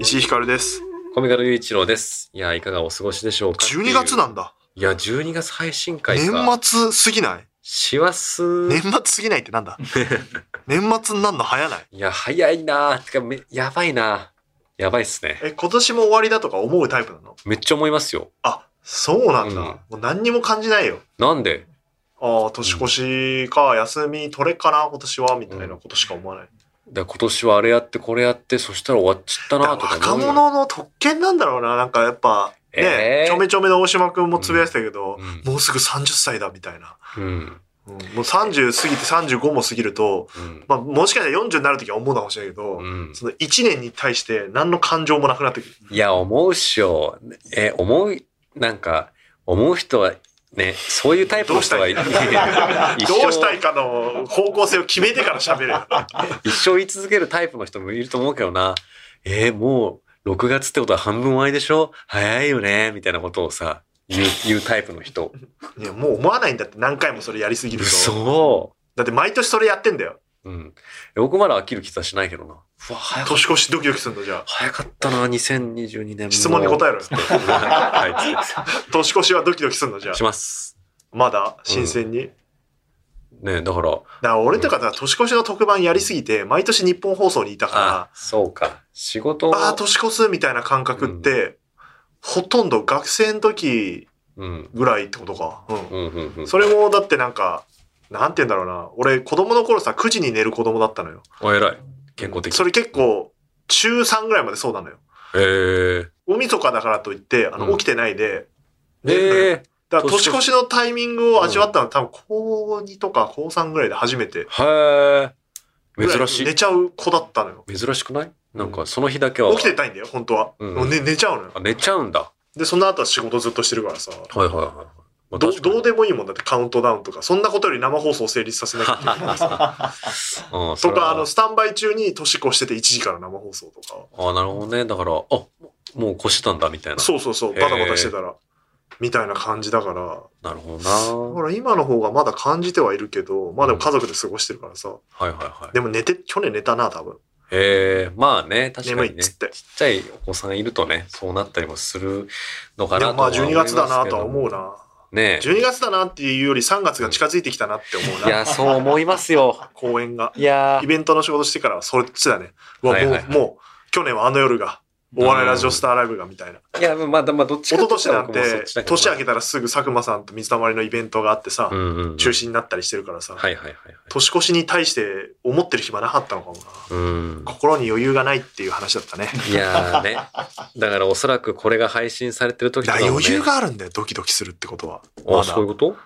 石井ひかるです。コミカル雄一郎です。いや、いかがお過ごしでしょうか12月なんだ。いや、12月配信会か。年末過ぎない？師走。年末過ぎないってなんだ？年末になるの早ない？いや、早いなてかめ、やばいなやばいっすね。え、今年も終わりだとか思うタイプなの？めっちゃ思いますよ。あ、そうなんだ。うんもう何にも感じないよ。なんで？ああ、年越しか、休み取れっかな、今年は、みたいなことしか思わない。だ今年はあれやってこれやって、そしたら終わっちゃったなとか若思うよ者の特権なんだろうな。なんかやっぱ、ね、えー？ちょめちょめの大島くんもつぶやいてたけど、うんもうすぐ30歳だ、みたいな。うん。うん、もう30過ぎて35も過ぎると、うん。まあ、もしかしたら40になるときは思うのかもしれないけど、うん。その1年に対して何の感情もなくなってくる。いや、思うっしょ。え、思う、なんか、思う人は、ね、そういうタイプの人がい？どう一どうした生いかの方向性を決めてから喋れよ。一生言い続けるタイプの人もいると思うけどな。えーもう6月ってことは半分終わりでしょ？早いよねみたいなことをさ、言う、言うタイプの人。いや、もう思わないんだって何回もそれやりすぎると。嘘だって毎年それやってんだよ。うん。僕まだ飽きる気はしないけどな。うわ、早かっ年越しドキドキするのじゃあ。早かったな、2022年も。質問に答えろよ。はい。年越しはドキドキするのじゃします。あ。まだ新鮮に。ねだから、だから俺とかだ年越しの特番やりすぎて、毎年日本放送にいたあか、そうか。仕事ら、ああー、年越すみたいな感覚って、ほとんど学生の時うん。ぐらいってことか。うん。うん、うん、うん。それもだってなんか、なんて言うんだろうな。俺子供の頃さ、9時に寝る子供だったのよ。お、偉い。健康的。それ結構、中3ぐらいまでそうなのよ。え大晦日だからといって、あの、うん起きてないで、ー。えだから年年越しのタイミングを味わったのは、多分高2とか高3ぐらいで初めて。ー。へえ。珍しい。寝ちゃう子だったのよ。珍しくない？なんか、その日だけは。起きてたいんだよ、本当は。うんもう寝寝ちゃうのよあ。寝ちゃうんだ。で、その後は仕事ずっとしてるからさ。はいはいはい。まあどどうでもいいもんだってカウントダウンとか、そんなことより生放送を成立させなきゃいけないからさ。とか、あの、スタンバイ中に年越してて1時から生放送とか。あなるほどね。だから、あ、もう越してたんだ、みたいな。そうそうそう、バタバタしてたら。みたいな感じだから。なるほどだな。から今の方がまだ感じてはいるけど、まあでも家族で過ごしてるからさ。はいはいはい。でも寝て、去年寝たな、多分。へえ、まあね、確かにね。ちっ眠いっつって。ちゃいお子さんいるとね、そうなったりもするのかなとは思い12月だなとは思う。な。ね12月だなっていうより3月が近づいてきたなって思ういや、な。そう思いますよ。公演が。いやイベントの仕事してからはそっちだね。はいはいはいもう、もう、去年はあの夜が、お笑いラジオスターライブがみたいな。いや、まあ、まあ、どっち一か昨年なんて年明けたらすぐ佐久間さんと水溜りのイベントがあってさう、んうんうん。中止になったりしてるからさ、はいはいはいはい。年越しに対して思ってる暇なかったのかもな。うん。心に余裕がないっていう話だったね。いやーね。だからおそらくこれが配信されてる時とだね、余裕があるんだよ、ドキドキするってことは。あ、そういうこと？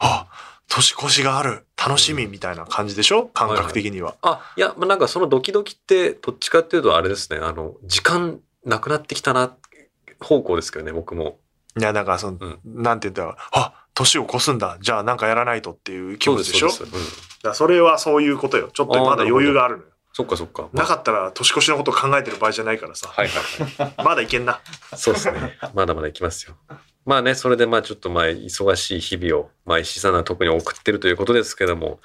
あ、年越しがある。楽しみみたいな感じでしょ？感覚的には。あ、いや、まあ、なんかそのドキドキって、どっちかっていうとあれですね、あの、時間なくなってきたな、方向ですけどね、僕も。いや、だからその、うんなんて言ったら、あ、年を越すんだ。じゃあなんかやらないとっていう気持ちでしょ？そうです。そうですうん。だそれはそういうことよ。ちょっとまだ余裕があるのよ。そっかそっか。なかったら年越しのことを考えてる場合じゃないからさ。はいはいはい。まだいけんな。そうですね。まだまだいきますよ。まあね、それでまあちょっとまあ忙しい日々を、まあ石井さんは特に送ってるということですけども、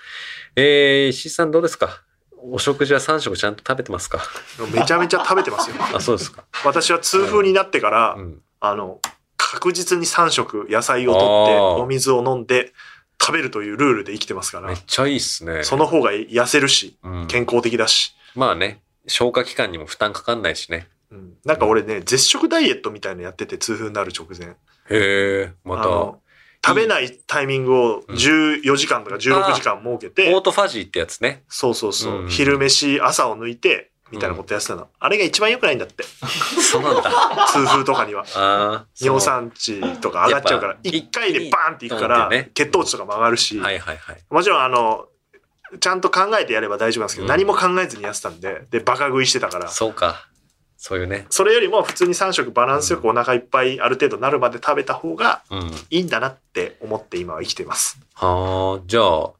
えー、石井さんどうですか？お食事は3食ちゃんと食べてますか？めちゃめちゃ食べてますよ。あ、そうですか。私は痛風になってから、うん。あの、確実に3食野菜をとって、お水を飲んで、食べるというルールで生きてますからめっ、ちゃいいっすね。その方が痩せるし、うん、健康的だし。まあね、消化器官にも負担かかんないしね。うん、なんか俺ね、絶食ダイエットみたいのやってて、痛風になる直前。へえ、また、食べないタイミングをうん14時間とか16時間設けオて、ートファジーってやつね。そうそうそう、うん昼飯、朝を抜いて、みたいなことやってたの。あれが一番良くないんだって。そうなんだ。痛風とかには。尿酸値とか上がっちゃうからやっ、ぱ一回でバーンっていくからドンってね、血糖値とかも上がるし、はいはいはい。もちろんあの、ちゃんと考えてやれば大丈夫なんですけど、うん何も考えずにやってたんで、で、バカ食いしてたから、そうか。そういうね。それよりも普通に3食バランスよくお腹いっぱいある程度なるまで食べた方がうん。いいんだなって思って今は生きてます。はあ、じゃあ、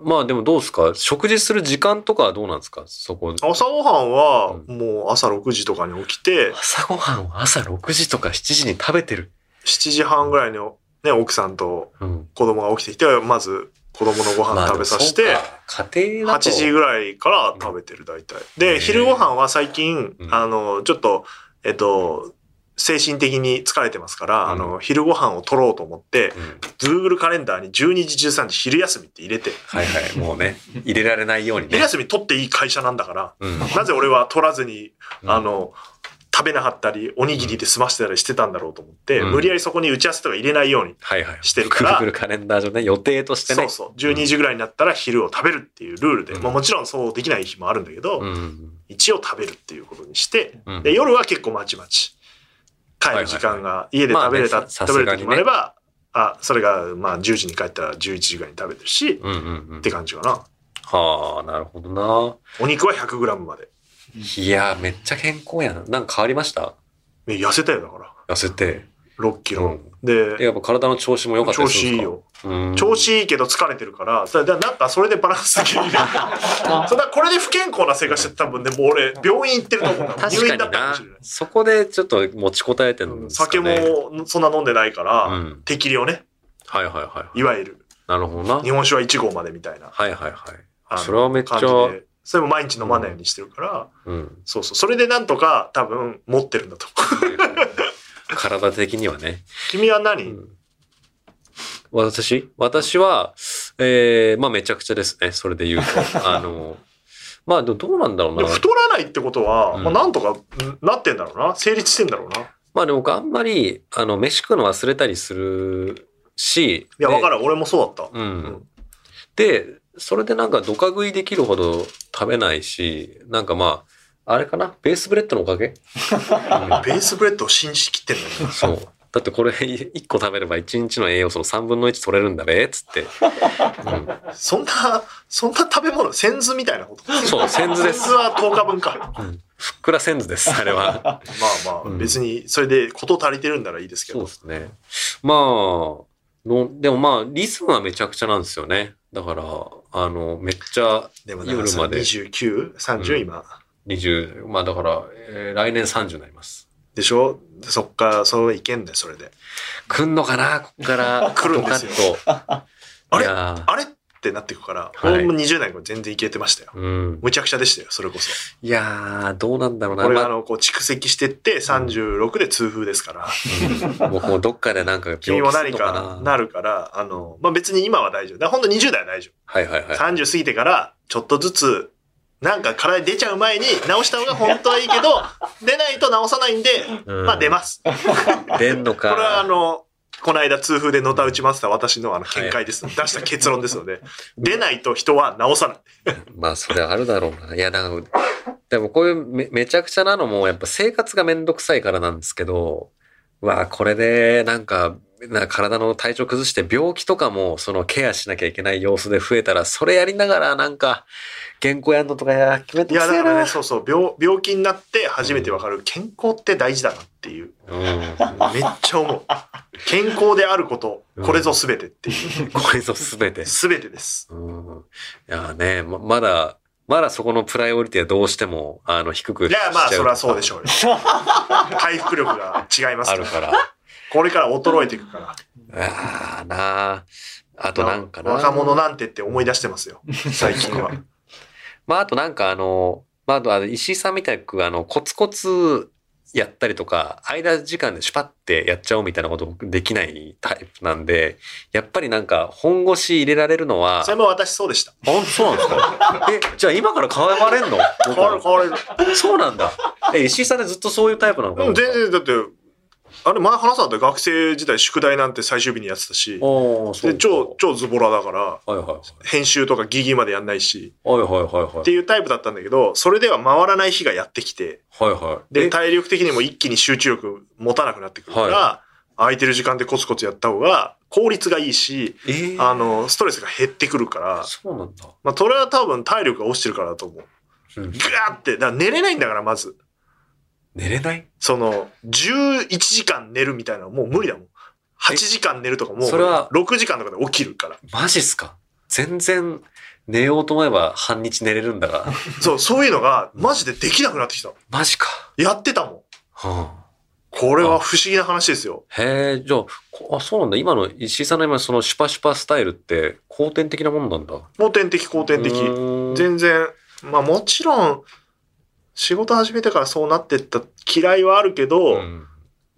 まあでもどうですか？食事する時間とかはどうなんですか？そこ。朝ごはんはうもう朝6時とかに起きて、朝ごはんを朝6時とか7時に食べてる。7時半ぐらいにね、奥さんとうん。子供が起きてきて、まず子供のご飯食べさせて、家庭だと。8時ぐらいから食べてる大体。で、昼ご飯は最近、うんあの、ちょっと、えっと、精神的に疲れてますから、うんあの、昼ご飯を取ろうと思って、うん。Google カレンダーに12時13時昼休みって入れて、はいはい。もうね、入れられないようにね昼。休み取っていい会社なんだから、うん。なぜ俺は取らずに、うんあの、食べなかったり、おにぎりで済ませたりしてたんだろうと思って、うん無理やりそこに打ち合わせとか入れないように、はいはい。してるから Google カレンダー上ね、予定としてね。そうそう、12時ぐらいになったら昼を食べるっていうルールで、うんまあもちろんそうできない日もあるんだけど、うん。一応食べるっていうことにして、うんで、夜は結構まちまち。帰る時間が、家で食べれた、食べれる時もあれさば、あ、それが、まあ10時に帰ったら11時ぐらいに食べてるし、うんうんうんって。感じかな。はあ、なるほどな。お肉は 100g まで。いや、めっちゃ健康やな。なんか変わりました？え痩せたよ、だから。痩せて。6キロ。うんで、やっぱ体の調子も良かったですか？子いいよ。うん調子いいけど疲れてるから、だだなんかそれでバランス的に。それだこれで不健康な生活してた多分ね、もう俺、病院行ってると思うんだ。確入院だかになったかもしれない。。そこでちょっと持ちこたえてるんですか酒ね。もそんな飲んでないから、うん適量ね。はいはいはい。いわゆる。なるほどな。日本酒は1合までみたいな。はいはいはい。それはめっちゃそれも毎日飲まないようにしてるから、うん。そうそう。それでなんとか多分持ってるんだと思う。体的にはね。君は何、うん私？私は、えー、まあめちゃくちゃですね。それで言うと。あの、まあでもどうなんだろうな。太らないってことは、うんまあなんとかんなってんだろうな。成立してんだろうな。いまあでも僕あんまり、あの、飯食うの忘れたりするし。や、でわかる。俺もそうだった。うん。んで、それでなんかドカ食いできるほど食べないし、なんかまあ、あれかな？ベースブレッドのおかげ、う んベースブレッドを信じきってんだよね。そう。だってこれ1個食べれば1日の栄養素の3分の1取れるんだべ、つって。うん、そんな、そんな食べ物、仙豆みたいなこと？そう、センズですセンズ。は10日分か。うんふっくら仙豆です、あれは。まあまあ、うん別に、それで事足りてるんならいいですけどそうで。すね。まあ、のでもまあ、リズムはめちゃくちゃなんですよね。だから、あの、めっちゃ夜まで 29?30、うん今？20、まあだから、えー来年30になります。でしょ？でそっから、それいけんだよ、それで。来んのかな？こっから。来るんですよ。あれ？あれ？ってなっていくから、はい俺も20代も全然いけてましたよ。うん。むちゃくちゃでしたよ、それこそ。いやー、どうなんだろうな。ま俺があの、こう蓄積してって36で痛風ですから、あうんもうどっかでなんか君も何のかな。るから、あの、まあ、別に今は大丈夫。だから本当20代は大丈はいはいはい。夫。30過ぎてから、ちょっとずつ、なんか体に出ちゃう前に直した方が本当はいいけど、出ないと直さないんで、うんまあ出ます。こ 出んのか。れはあの、この間痛風でのた打ち回った私のあの見解です。出した結論ですので、出ないと人は直さない。まあ、それあるだろうな。いや、なんか、でもこういうめめちゃくちゃなのも、やっぱ生活がめんどくさいからなんですけど、うわあこれで、なんか、な体の体調崩して病気とかも、そのケアしなきゃいけない様子で増えたら、それやりながら、なんか、原稿やんのとかや、決めいや、てくせえな。だからね、そうそう、病、病気になって初めてわかる、健康って大事だなっていう。うん。めっちゃ思う。健康であること、これぞ全てっていう。これぞすべて。全てです。うん。いやね、ま、まだ、まだそこのプライオリティはどうしても、あの、低くいや、まあ、それはそうでょしょうよ。回復力が違いますから。あるから。これから衰えていくから。ああ、なあ。あとなんかな。若者なんてって思い出してますよ。最近は。まあ、あとなんかあの、まあ、あと石井さんみたく、あの、コツコツやったりとか、間時間でシュパってやっちゃおうみたいなこと僕できないタイプなんで、やっぱりなんか本腰入れられるのは、それも私そうでした。あ、そうなんですか？え、じゃあ今から変われんの？変わる変わる。そうなんだ。え、石井さんってずっとそういうタイプなのかな？うん、全然、だって、あれ前話したんだ学生時代宿題なんて最終日にやってたし、で超、超ズボラだから、はいはいはい。編集とかギリギリまでやんないし、はいはいはいはい。っていうタイプだったんだけど、それでは回らない日がやってきて、はいはい。で、え？体力的にも一気に集中力持たなくなってくるから、空いてる時間でコツコツやった方が効率がいいし、えー？あの、ストレスが減ってくるから、そうなんだ。まあ、それは多分体力が落ちてるからだと思う。うんぐわーって、だから寝れないんだから、まず。寝れない？その、11時間寝るみたいなのもう無理だもん。8時間寝るとかもう、それは？6時間とかで起きるから。マジっすか？全然寝ようと思えば半日寝れるんだが。そう、そういうのが、マジでできなくなってきた。マジか。やってたもん。はこれは不思議な話ですよ。あ、へえ、じゃあ、こあ、そうなんだ。今の石井さんの今そのシュパシュパスタイルって後天的なもんなんだ。後天的、後天的。全然、まあもちろん、仕事始めてからそうなってった嫌いはあるけど、うん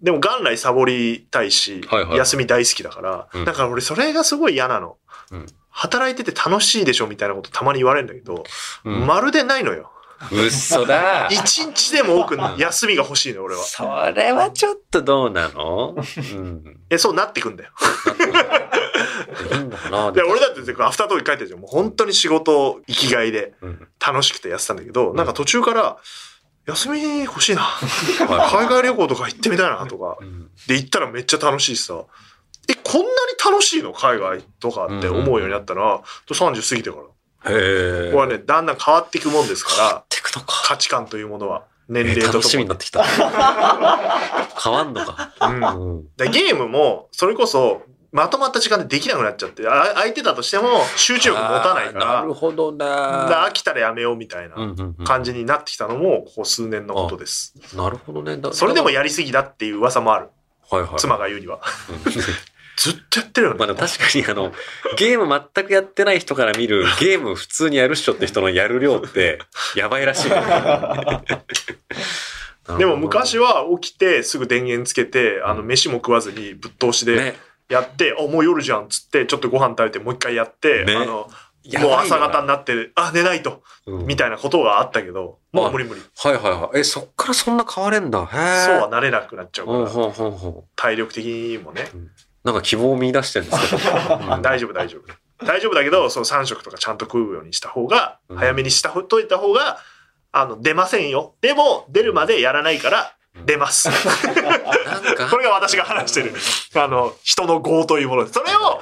でも元来サボりたいし、はいはい休み大好きだから、うんだから俺それがすごい嫌なの。うん働いてて楽しいでしょみたいなことたまに言われるんだけど、うんまるでないのよ。嘘だ。一日でも多くん休みが欲しいのよ、俺は。それはちょっとどうなの？うん。え、そうなってくんだよ。なで、俺だってアフタートーク書いてるじゃん。もう本当に仕事生きがいでうん楽しくてやってたんだけど、なんか途中から、休み欲しいな。は海外旅行とか行ってみたいなとかで行ったらめっちゃ楽しいしさ。え、こんなに楽しいの海外とかって思うようになったら、30過ぎてから。へえ。これはね、だんだん変わっていくもんですから。価値観というものは。年え齢とと楽しみもに。になってきた。変わんのか。うんゲームも、それこそ、まとまった時間でできなくなっちゃって、あ相手だとしても集中力持たないかあーなら、るほどでな飽。きたらやめようみたいな感じになってきたのも、ここ数年のことです。なるほどね。だそれでもやりすぎだっていう噂もある。はいはい。妻が言うには。うん ずっとやってるよね。まあ確かにあの、ゲーム全くやってない人から見るゲーム普通にやるっしょって人のやる量って やばいらしいね。でも昔は、は起きてすぐ電源つけて、あの、飯も食わずにぶっ通しでね、やって、あ、もう夜じゃんっつって、ちょっとご飯食べてもう一回やって、ねあの、もう朝方になって、あ、寝ないと、うんみたいなことがあったけど、もう無理無理。はいはいはい。え、そっからそんな変われんだ？へえ。そうはなれなくなっちゃうから、ほうほうほうほ体力的にもね、う。なんか希望を見出してるんですけど。うん大丈夫大丈夫。大丈夫だけど、その3食とかちゃんと食うようにした方が、うん早めにしたといた方が、あの、出ませんよ。でも、出るまでやらないから、出ます。こ、れが私が話してる、あの、人の業というものです。それを、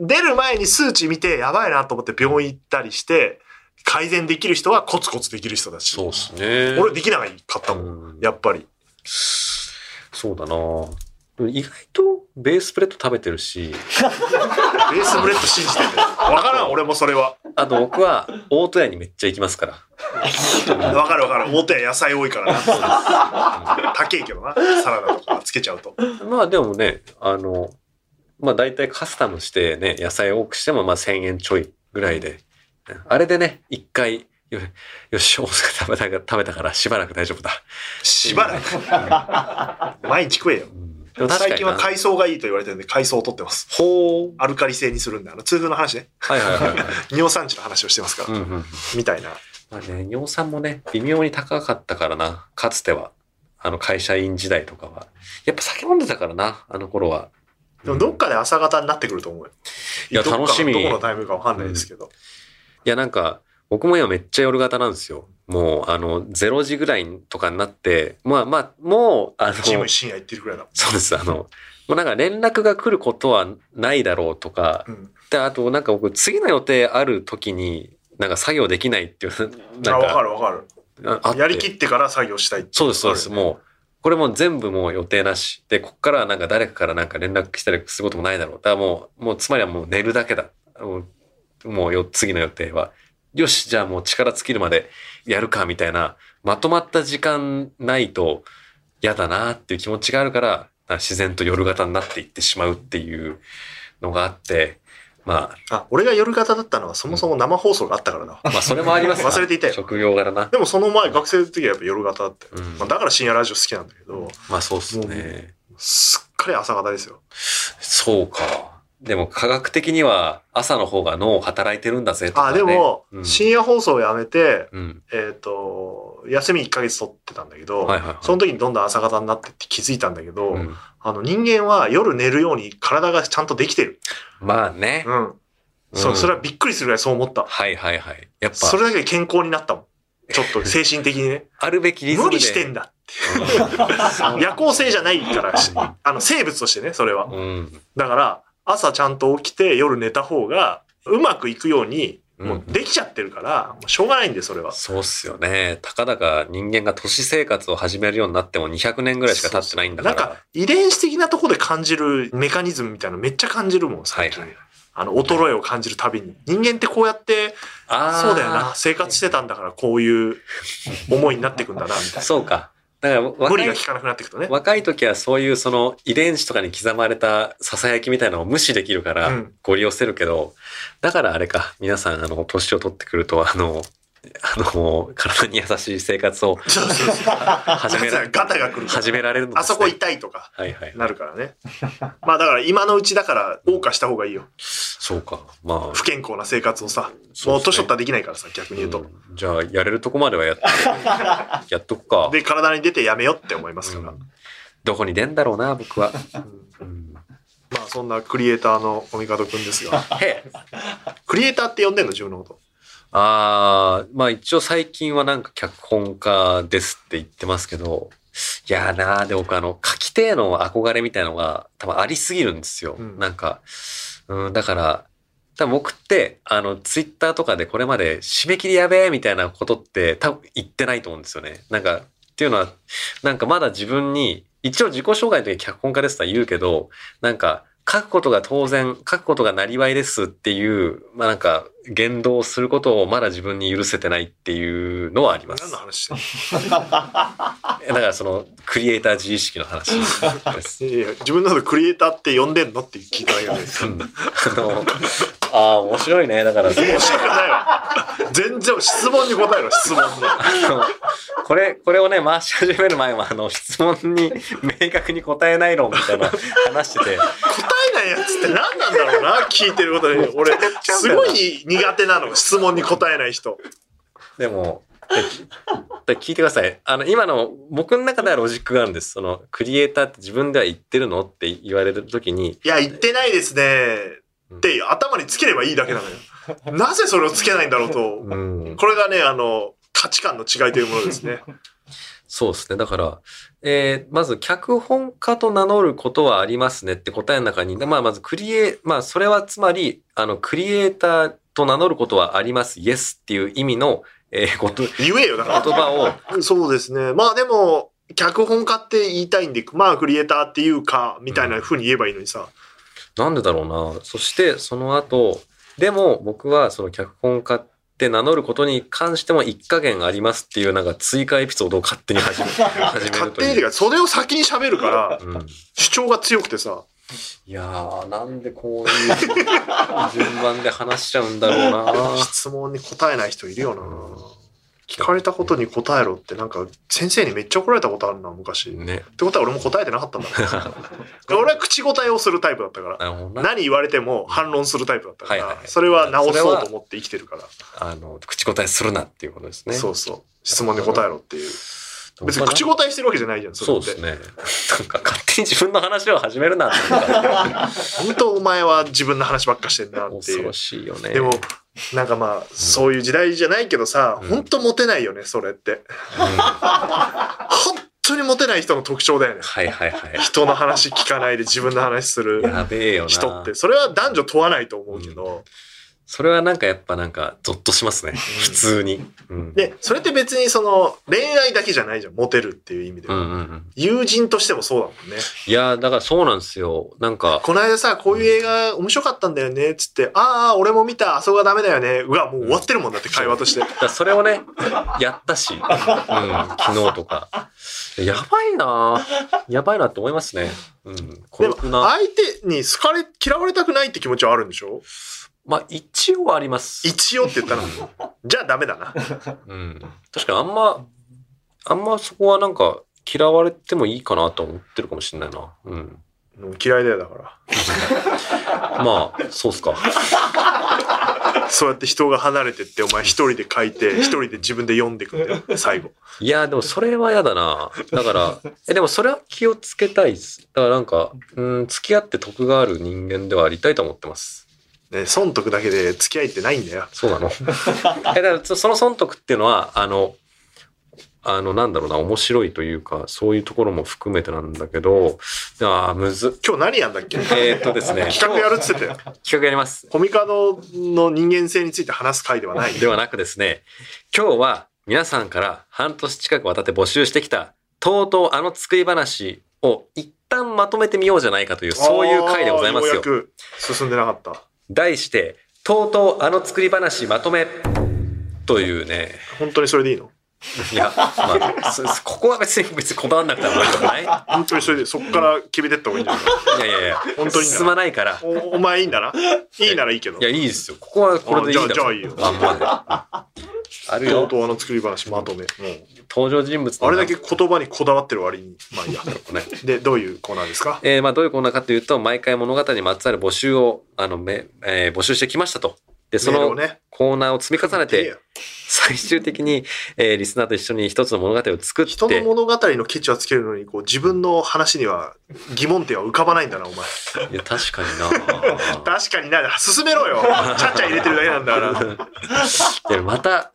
出る前に数値見て、やばいなと思って病院行ったりして、改善できる人はコツコツできる人だし。そうっすね。俺できなかったもん。うんやっぱり。そうだな意外とベースプレッド食べてるし、ベースブレッド信じてる。わからん、俺もそれは。あと僕は大戸屋にめっちゃ行きますから。わかるわかる。表野菜多いからな。高いけどな。サラダとかつけちゃうと。まあでもね、あの、まあ大体カスタムしてね、野菜多くしてもまあ1000円ちょいぐらいで。あれでね、一回、よよし、大阪食べた食べたからしばらく大丈夫だ。しばらく？毎日食えよ。でも確かにな最近は海藻がいいと言われてるんで海藻を取ってます。ほう。アルカリ性にするんで、あの、痛風の話ね。はいはいはいはい。尿酸値の話をしてますから。うんうん。みたいな。まあね、尿酸もね、微妙に高かったからな、かつては。あの会社員時代とかは。やっぱ酒飲んでたからな、あの頃は。でもどっかで朝方になってくると思うよ。いや楽しみどこのタイミングかわかんないですけど。いや、なんか、僕も今めっちゃ夜型なんですよ。もう、あの、0時ぐらいとかになって、まあまあ、もう、あの、ジム深夜行ってるくらいだ。そうです。あの、もうなんか連絡が来ることはないだろうとか、うん。で、あとなんか僕次の予定ある時に、なんか作業できないっていう、あ、わかなんか、るわかる。あやりきってから作業したいそうです、そうです。もう、これもう全部もう予定なし。で、こっからはなんか誰かからなんか連絡来たりすることもないだろう。だからもう、もうつまりはもう寝るだけだ。もう、もうよ次の予定は。よし、じゃあもう力尽きるまでやるか、みたいな、まとまった時間ないと嫌だなっていう気持ちがあるから、自然と夜型になっていってしまうっていうのがあって、まあ、俺が夜型だったのはそもそも生放送があったからな。あ、まあそれもあります忘れていたよ職業柄な。でもその前、学生の時はやっぱ夜型だったよ。うんまあ、だから深夜ラジオ好きなんだけど、まあそうっすね。すっかり朝方ですよ。そうか。でも科学的には朝の方が脳働いてるんだぜとか、あ、ね。でも、うん深夜放送をやめて、うん。えっ、と、休み1ヶ月取ってたんだけど、はいはいはいその時にどんどん朝方になってって気づいたんだけど、うんあの人間は夜寝るように体がちゃんとできてる。まあね。うん。そうう、んそれはびっくりするぐらいそう思った。はいはいはい。やっぱ、それだけで健康になったもん。ちょっと精神的にね。あるべきリズムで。無理してんだ。う ん夜行性じゃないからし、あの生物としてね、それは。うん。だから、朝ちゃんと起きて夜寝た方がうまくいくように、うんもうできちゃってるから、もうしょうがないんで、それは。そうっすよね。たかだか人間が都市生活を始めるようになっても200年ぐらいしか経ってないんだから。なんか、遺伝子的なところで感じるメカニズムみたいなのめっちゃ感じるもん、最近。はいはいあの、衰えを感じるたびに。人間ってこうやって、そうだよな。生活してたんだからこういう思いになっていくんだな、みたいな。そうか。だから無若い理が効かなくなっていくとね。若い時はそういうその遺伝子とかに刻まれた囁きみたいなのを無視できるからうんご利用せるけど、だからあれか、皆さんあの、年を取ってくるとあの、あの、体に優しい生活を。始められガタが来る始められるのね。あそこ痛いとか。なるからね。まあだから今のうちだから謳歌した方がいいよ。そうか。まあ。不健康な生活をさ。ねもう年取ったらできないからさ、逆に言うと。うんじゃあ、やれるとこまではやって、やっとくか。で、体に出てやめよって思いますから。うんどこに出んだろうな、僕は。まあそんなクリエイターのコミカドくんですが。クリエイターって呼んでんの自分のこと。ああ、まあ一応最近はなんか脚本家ですって言ってますけど、いやーなーで僕あの、書き手への憧れみたいのが多分ありすぎるんですよ。うんなんか、うん、だから、多分僕って、あの、ツイッターとかでこれまで締め切りやべえみたいなことって多分言ってないと思うんですよね。なんか、っていうのは、なんかまだ自分に、一応自己紹介の時に脚本家ですとは言うけど、なんか、書くことが当然、書くことがなりわいですっていう、まあなんか、言動をすることをまだ自分に許せてないっていうのはあります。何の話だからその、クリエイター自意識の話 自分のことクリエイターって呼んでんの？って聞いただけですよ。うんあの、ああ、面白いね。だから、面白くないわ。全然質問に答えろ、質問の これ、これをね、回し始める前は、あの、質問に明確に答えない論みたいな話してて、答えないやつって何なんだろうな、聞いてることに。俺、すごい苦手なの、質問に答えない人。でも、で聞いてください。あの、今の、僕の中ではロジックがあるんです。その、クリエイターって自分では言ってるの？って言われるときに、いや、言ってないですね。って頭につければいいだけなのよ。なぜそれをつけないんだろうと。うん、これがね、あの、価値観の違いというものですね。そうですね。だから、えーまず、脚本家と名乗ることはありますねって答えの中に、まあ、まず、クリエ、まあ、それはつまり、あの、クリエイターと名乗ることはあります、イエスっていう意味の、えーこと、言言えよ、だから。葉を、そうですね。まあでも、脚本家って言いたいんで、まあクリエイターっていうか、みたいな風に言えばいいのにさ。なんでだろうな。そして、その後、でも僕はその脚本家って名乗ることに関しても一加減ありますっていうなんか追加エピソードを勝手に始め、始めるという。か、それを先に喋るから、うん、主張が強くてさ。いやー、なんでこういう順番で話しちゃうんだろうな。質問に答えない人いるよな。聞かれたことに答えろって、なんか、先生にめっちゃ怒られたことあるな、昔。っね。てことは俺も答えてなかったんだ 俺は口答えをするタイプだったから。何言われても反論するタイプだったから、はいはいはいそれは直そうと思って生きてるから。あの、口答えするなっていうことですね。そうそう。質問に答えろっていう。別に口答えしてるわけじゃないじゃん、そうですね。なんか勝手に自分の話を始めるな 本当お前は自分の話ばっかしてんなってい恐ろう。しいよね。でも、なんかまあ、そういう時代じゃないけどさ、うん本当モテないよね、それって。うん本当にモテない人の特徴だよね。はいはいはい。人の話聞かないで自分の話する。人って。それは男女問わないと思うけど。それはなんかやっぱなんかゾッとしますね。普通に。うん。で、それって別にその恋愛だけじゃないじゃん、モテるっていう意味では。うんうんうん。友人としてもそうだもんね。いやーだからそうなんですよ。なんか、この間さ、こういう映画面白かったんだよね、つって、ああ、俺も見た、あそこがダメだよね。うわ、もう終わってるもんだって、会話として。だそれをね、やったし、うん、昨日とか。やばいなやばいなって思いますね。うん。孤独な。相手に好かれ、嫌われたくないって気持ちはあるんでしょ？まあ一応あります。一応って言ったら、じゃあダメだな。うん。確かにあんま、あんまそこはなんか嫌われてもいいかなと思ってるかもしれないな。うん。嫌いだよ、だから。まあ、そうっすか。そうやって人が離れてって、お前一人で書いて、一人で自分で読んでいくんだよ、最後。いや、でもそれは嫌だな。だから、え、でもそれは気をつけたいです。だからなんか、うん、付き合って得がある人間ではありたいと思ってます。ね、損得だけで付き合いってないんだよ。そうなの え、だからそその損得っていうのは、あの、あの、なんだろうな、面白いというか、そういうところも含めてなんだけど、ああ、むずっ。今日何やんだっけ？えーっとですね。企画やるっつってたよ。企画やります。コミカドの人間性について話す回ではない。ではなくですね、今日は皆さんから半年近く渡って募集してきた、とうとうあの作り話を一旦まとめてみようじゃないかという、そういう回でございますよあー。うやく進んでなかった。題して、とうとうあの作り話まとめ。というね、本当にそれでいいの？いや、まあ、こ こは別に別にこだわんなくてもないい？や本当にそれで、そこから決めてった方がいいんじゃない？いやいや、本当に進まないから。おお前いいんだな？いいならいいけど。いや、いいですよ。ここはこれでいいんだあじゃあじゃあいいよあんまで。あるよ。とうとうあの作り話まとめ。登場人物のあれだけ言葉にこだわってる割に。まあいいや。ね。で、どういうコーナーですか？えーまあどういうコーナーかというと、毎回物語にまつわる募集を、あの、め、えー募集してきましたと。で、その。コーナーを積み重ねてや、最終的に、えーリスナーと一緒に一つの物語を作って、人の物語のケチはつけるのに、こう自分の話には疑問点は浮かばないんだな、お前。いや、確かにな 確かにな、進めろよ。ちゃっちゃ入れてるだけなんだから。いや、また、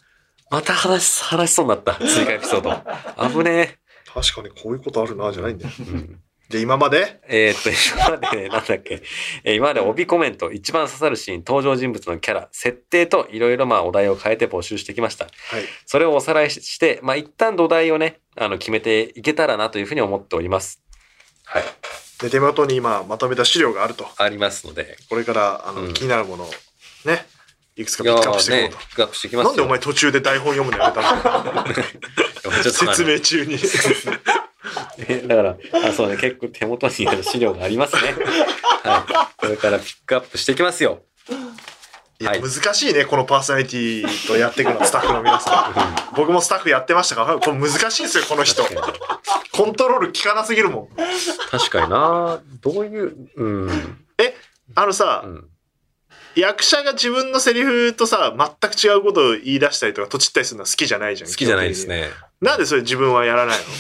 また話、話しそうになった。追加エピソード。危ね確かにこういうことあるな、じゃないんだよ。え。うんで、今まで？えーっと、今までね、なんだっけ、えー今まで帯コメント、一番刺さるシーン、登場人物のキャラ、設定といろいろまあお題を変えて募集してきました。はい。それをおさらいして、まあ一旦土台をね、あの、決めていけたらなというふうに思っております。はい。で、手元に今まとめた資料があると。ありますので。これから、あの、うん気になるものをね、いくつかピックアップしていこうと。、ピックアップしてきますよ。なんでお前途中で台本読むのやめたの？説明中に。え だから、あそうね、結構手元にある資料がありますね。はい。これからピックアップしていきますよ。いやはい難しいね、このパーソナリティとやっていくの、スタッフの皆さん。僕もスタッフやってましたから、これ難しいですよ、この人。コントロール効かなすぎるもん。確かになどういう、うん。あのさ、うん役者が自分のセリフとさ、全く違うことを言い出したりとか、とちったりするのは好きじゃないじゃん。好きじゃないですね。なんでそれ自分はやらないの？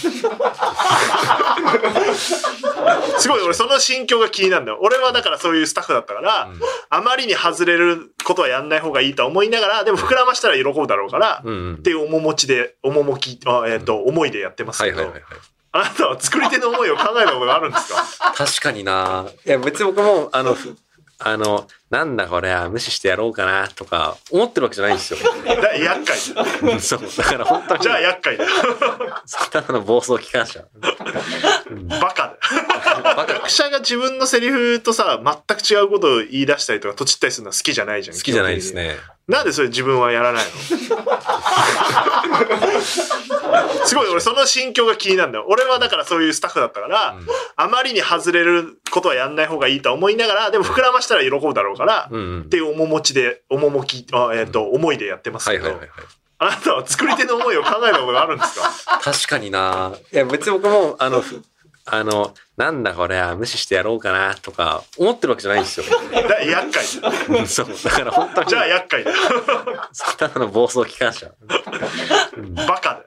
すごい、俺その心境が気になるんだよ。俺はだからそういうスタッフだったから、うん。あまりに外れることはやんない方がいいとは思いながら、でも膨らましたら喜ぶだろうから、うんうん。っていう面持ちで、趣、あえっ、と、思いでやってますけど。あなたは作り手の思いを考えたことがあるんですか？確かにな。いや、別に僕も、あの、ふあの、なんだこれは無視してやろうかなとか思ってるわけじゃないんですよ。だ厄介そう。だから本当に、じゃあ厄介だ。ただの暴走機関車。うんバカだ。バカ役者が自分のセリフとさ、全く違うことを言い出したりとか、とちったりするのは好きじゃないじゃん。好きじゃないです。ね。なんでそれ自分はやらないの？すごい、俺その心境が気になるんだよ。俺はだからそういうスタッフだったから、うん。あまりに外れることはやんない方がいいとは思いながら、でも膨らましたら喜ぶだろうから、うんうん。っていう面持ちで、趣、あえっ、と、思いでやってますけど。あなたは作り手の思いを考えたことがあるんですか？確かにな。いや、別に僕も、あの、ふあの、なんだこれは無視してやろうかなとか思ってるわけじゃないんですよ。だ 厄介そう。だから本当に、じゃあ厄介だ。ただの暴走機関車。うんバカだ。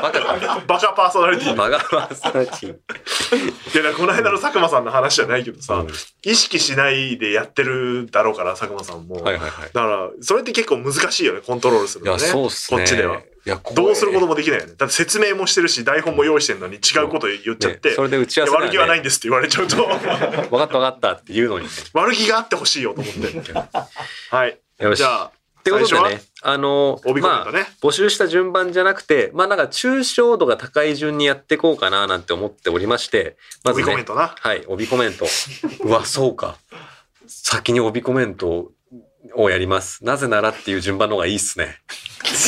バカか。バカパーソナリティ。バカパーソナリティ。いや、この間の佐久間さんの話じゃないけどさ、うん意識しないでやってるだろうから、佐久間さんも。はいはいはい。だから、それって結構難しいよね、コントロールするいや、のね。そうっすね。こっちでは。いや、こどうすることももできないよね。だって説明もしてるし、台本も用意してるのに違うこと言っちゃって、それで打ち合わせいや悪気はないい。んですって言われちゃうと、分かった分かったって言うのにね。悪気があってほしいよと思って。はい。じゃあ、ってことでね、あの、ねまあ、募集した順番じゃなくて、まあなんか抽象度が高い順にやっていこうかななんて思っておりまして、まずね帯コメン、トな。はい、帯コメント。うわ、そうか。先に帯コメントをやります。なぜならっていう順番の方がいいっすね。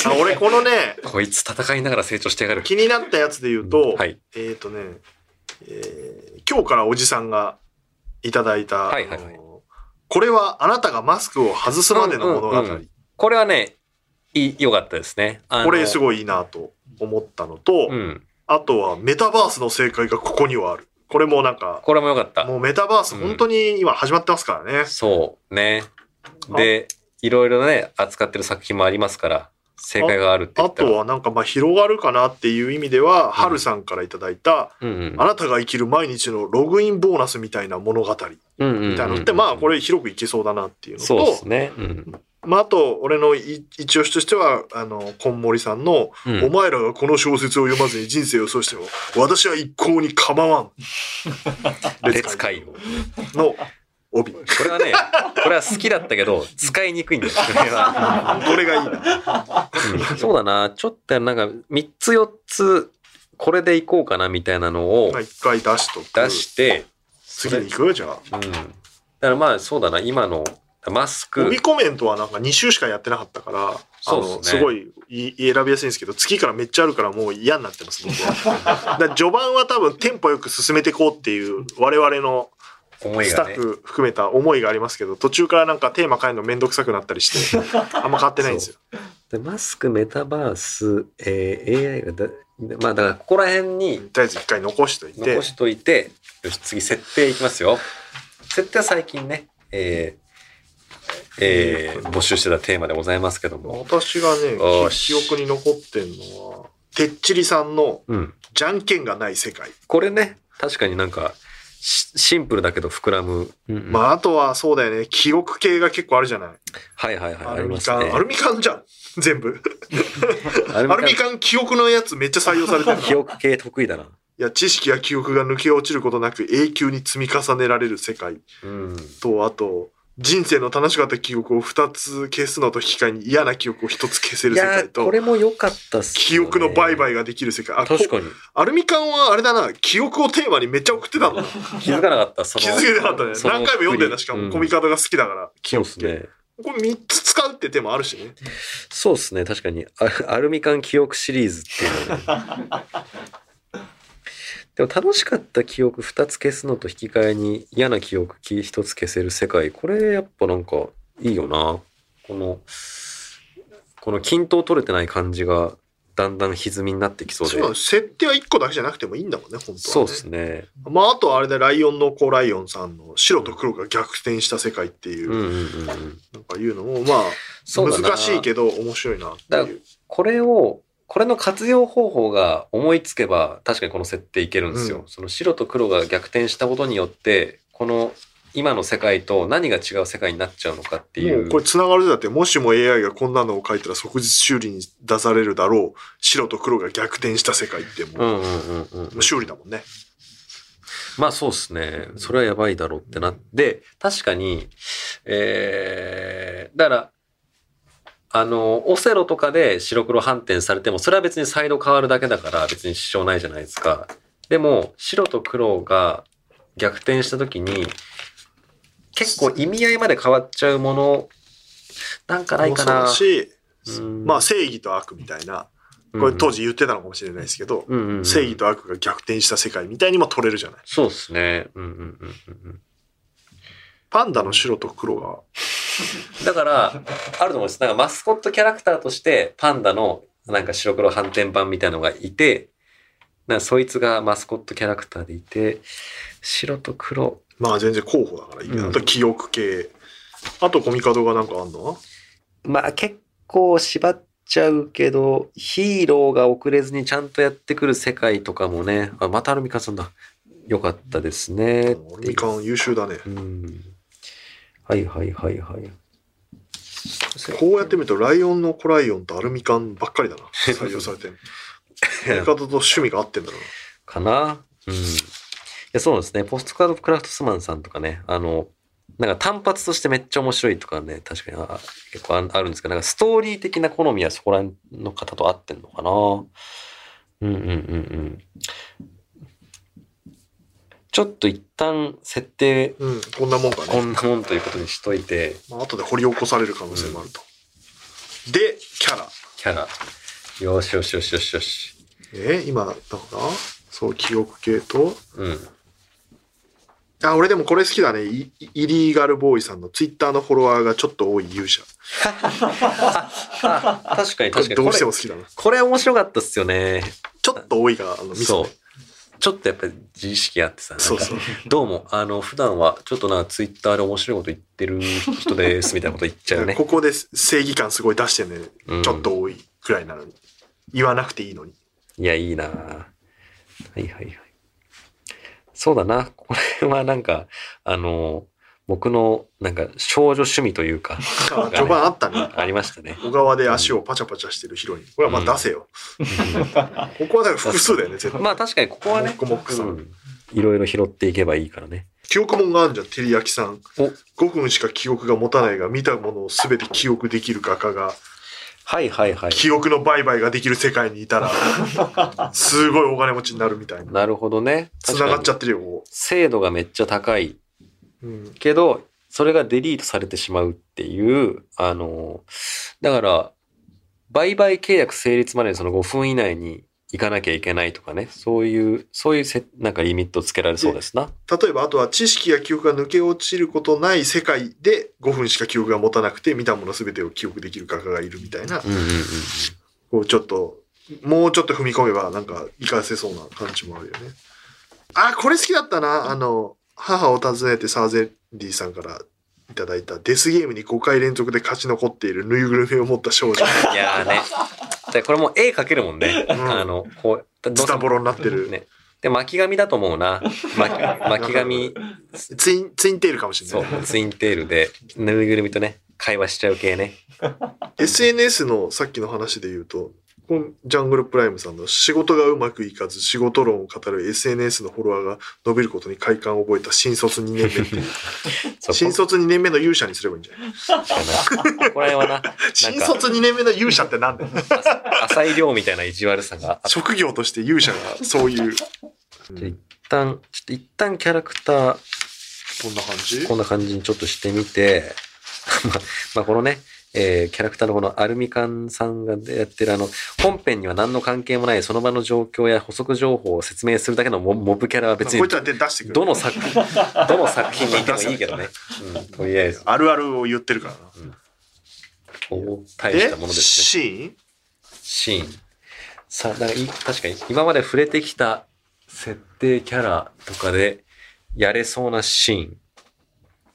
あ俺、このね、こいつ戦いながら成長してやがる。気になったやつで言うと、はい。えっ、とね、えー今日からおじさんがいただいた、はいはいはいこれはあなたがマスクを外すまでの物語。うんうんうんこれはね、いい、良かったですね。これすごいいいなと思ったのと、うん。あとはメタバースの正解がここにはある。これもなんか、これも良かった。もうメタバースうん本当に今始まってますからね。そうね。で、いろいろね、扱ってる作品もありますから、正解があるって言あったら。とはなんかまあ広がるかなっていう意味では、ハルさんからいただいた、うんうん、あなたが生きる毎日のログインボーナスみたいな物語みうんうんうんたいなのって、まあこれ広くいけそうだなっていうのそうでと、すね。うん。まああと俺のい一押しとしては、あの、こんもりさんの、うんお前らがこの小説を読まずに人生をそうしても、私は一向に構わん。列海を。の帯。ここれはね、これは好きだったけど、使いにくいんだよ。これは。れがいいな。うんそうだな。ちょっとなんか、3つ4つ、これでいこうかなみたいなのをまあ一回出しとく。出して、次に行く？じゃあ。うん。だからまあそうだな、今のマスク。帯コメントはなんか2週しかやってなかったから、あの、そうっすねすごいい選びやすいんですけど、月からめっちゃあるからもう嫌になってます、僕は。序盤は多分テンポよく進めていこうっていう我々のスタッ思いがね。フ含めた思いがありますけど、途中からなんかテーマ変えるのめんどくさくなったりして、あんま変わってないんですよ。でマスク、メタバース、えー AI がだ、まあだからここら辺にとりあえず一回残しといて残、しといて、よし、次設定いきますよ。設定は最近ね、えーえー募集してたテーマでございますけども。私がねよ、し記憶に残ってんのは、てっちりさんのうん。じゃんけんがない世界。これね、確かになんか、シシンプルだけど膨らむ。うんうんまあ、あとはそうだよね、記憶系が結構あるじゃない。はいはいはい、アあルミ缶、ね。アルミ缶じゃん。全部。ア ルアルミ缶記憶のやつめっちゃ採用されてる。記憶系得意だな。いや、知識や記憶が抜け落ちることなく永久に積み重ねられる世界うん。と、あと、人生の楽しかった記憶を2つ消すのと引き換えに嫌な記憶を1つ消せる世界とこ、れも良かったっす、ね。記憶の売買ができる世界。あ、確かに。こアルミ缶はあれだな、記憶をテーマにめっちゃ送ってたんだな。気づかなかった。その気づけなかったね。何回も読んでんだ、しかも、うんコミカドが好きだから。そうですね。これ3つ使うって手もあるしね。そうですね。確かに。アアルミ缶記憶シリーズっていうのね。でも楽しかった記憶2つ消すのと引き換えに嫌な記憶1つ消せる世界。これやっぱなんかいいよな。この、この均等取れてない感じがだんだん歪みになってきそうで。そう設定は1個だけじゃなくてもいいんだもんね、本当は、ね。そうですね。まあ、あとはあれで、ライオンの子ライオンさんの白と黒が逆転した世界っていう、うんうんうんうん。なんかいうのも、まあ、難しいけど面白いなってだいう。これを、これの活用方法が思いつけば、確かにこの設定いけるんですよ。うんその白と黒が逆転したことによって、この今の世界と何が違う世界になっちゃうのかっていう。もうこれ繋がるだって、もしも AI がこんなのを書いたら即日修理に出されるだろう。白と黒が逆転した世界ってもう、うんうんうん修理だもんね。まあそうですね。それはやばいだろうってなって、確かに、えー、だから、あの、オセロとかで白黒反転されても、それは別にサイド変わるだけだから別に支障ないじゃないですか。でも、白と黒が逆転した時に、結構意味合いまで変わっちゃうもの、なんかないかなし、うんまあ正義と悪みたいな、これ当時言ってたのかもしれないですけど、うんうんうん正義と悪が逆転した世界みたいにも取れるじゃない。そうですね。うんうんうんうんうん。パンダの白と黒が、だから、あると思うんです。なんかマスコットキャラクターとして、パンダのなんか白黒反転版みたいなのがいて、なんかそいつがマスコットキャラクターでいて、白と黒。まあ全然候補だからいいけど、うん記憶系。あとコミカドがなんかあんの？まあ結構縛っちゃうけど、ヒーローが遅れずにちゃんとやってくる世界とかもね、あ、またアルミカさんだ。よかったですね。アルミカン優秀だね。うん。はいはいはいはい。こうやって見ると、ライオンの子ライオンとアルミカンばっかりだな。採用されてる。コミカドと趣味が合ってんだな。かな？うん。いや、そうですね。ポストカードクラフトスマンさんとかね、あの、なんか単発としてめっちゃ面白いとかね、確かにあ結構ああるんですけど、なんかストーリー的な好みはそこら辺の方と合ってんのかな？うんうんうんうん。ちょっと一旦設定、うん、こんなもんかね。こんなもんということにしといて、まあ後で掘り起こされる可能性もあると。で、キャラ。キャラ。よしよしよしよしよし。えー今、だからそう、記憶系と？うん。あ、俺でもこれ好きだね。イイリーガルボーイさんのツイッターのフォロワーがちょっと多い勇者。あ、確かに確かに。これどうしても好きだな。これ面白かったっすよね。ちょっと多いが、あの、ミスそうね。。ちょっとやっぱり自意識あってさ、そうそう。どうも、あの、普段はちょっとな、ツイッターで面白いこと言ってる人です、みたいなこと言っちゃうね。ここで正義感すごい出してんね、うんちょっと多いくらいなのに。言わなくていいのに。いや、いいなはいはいはい。そうだな。これはなんか、あの、僕のなんか少女趣味というか、あ 序盤あったね。ありましたね。小川で足をパチャパチャしてるヒロイン。これはまあ出せよ。ここはだから複数だよね、絶対。まあ確かにここはねモッ、クモックさん。うんいろいろ拾っていけばいいからね。記憶もんがあるじゃん、照り焼きさん。お5分しか記憶が持たないが、見たものを全て記憶できる画家が、はいはいはい。記憶の売買ができる世界にいたら、すごいお金持ちになるみたいな。なるほどね。繋がっちゃっってるよ、こ精度がめっちゃ高いう。うん。けど、それがデリートされてしまうっていう、あの、だから、売買契約成立までにその5分以内に行かなきゃいけないとかね、そういう、そういうせなんかリミットをつけられそうですな。例えば、あとは知識や記憶が抜け落ちることない世界で5分しか記憶が持たなくて見たもの全てを記憶できる画家がいるみたいな、うんうんうん。こうちょっと、もうちょっと踏み込めばなんか活かせそうな感じもあるよね。あ、これ好きだったな。あの、母を訪ねてサーゼンディさんからいただいたデスゲームに5回連続で勝ち残っているぬいぐるみを持った少女。いやーね。でこれもう絵描けるもんね。んあの、こう、ズタボロになってる。ね。で、巻き髪だと思うな。巻き 巻き髪、ツイン、ツインテールかもしれそない。う、ツインテールで、ぬいぐるみとね、会話しちゃう系ね。SNS のさっきの話で言うと、ジャングルプライムさんの仕事がうまくいかず仕事論を語る SNS のフォロワーが伸びることに快感を覚えた新卒2年目 新卒2年目の勇者にすればいいんじゃない？な、新卒2年目の勇者ってなんだよ。浅い量みたいな意地悪さが。職業として勇者がそういう。一旦、ちょっと一旦キャラクター、こんな感じ？こんな感じにちょっとしてみて、まあ、まあこのね、えーキャラクターのこのアルミカンさんがやってるあの、本編には何の関係もないその場の状況や補足情報を説明するだけのモモブキャラは別にこいつは出してくる。どの作、どの作品にいてもいいけどね。うん、とりあえず、あるあるを言ってるからな。こう大したものですね。シーンシーン。さあ、確かに今まで触れてきた設定キャラとかでやれそうなシーン。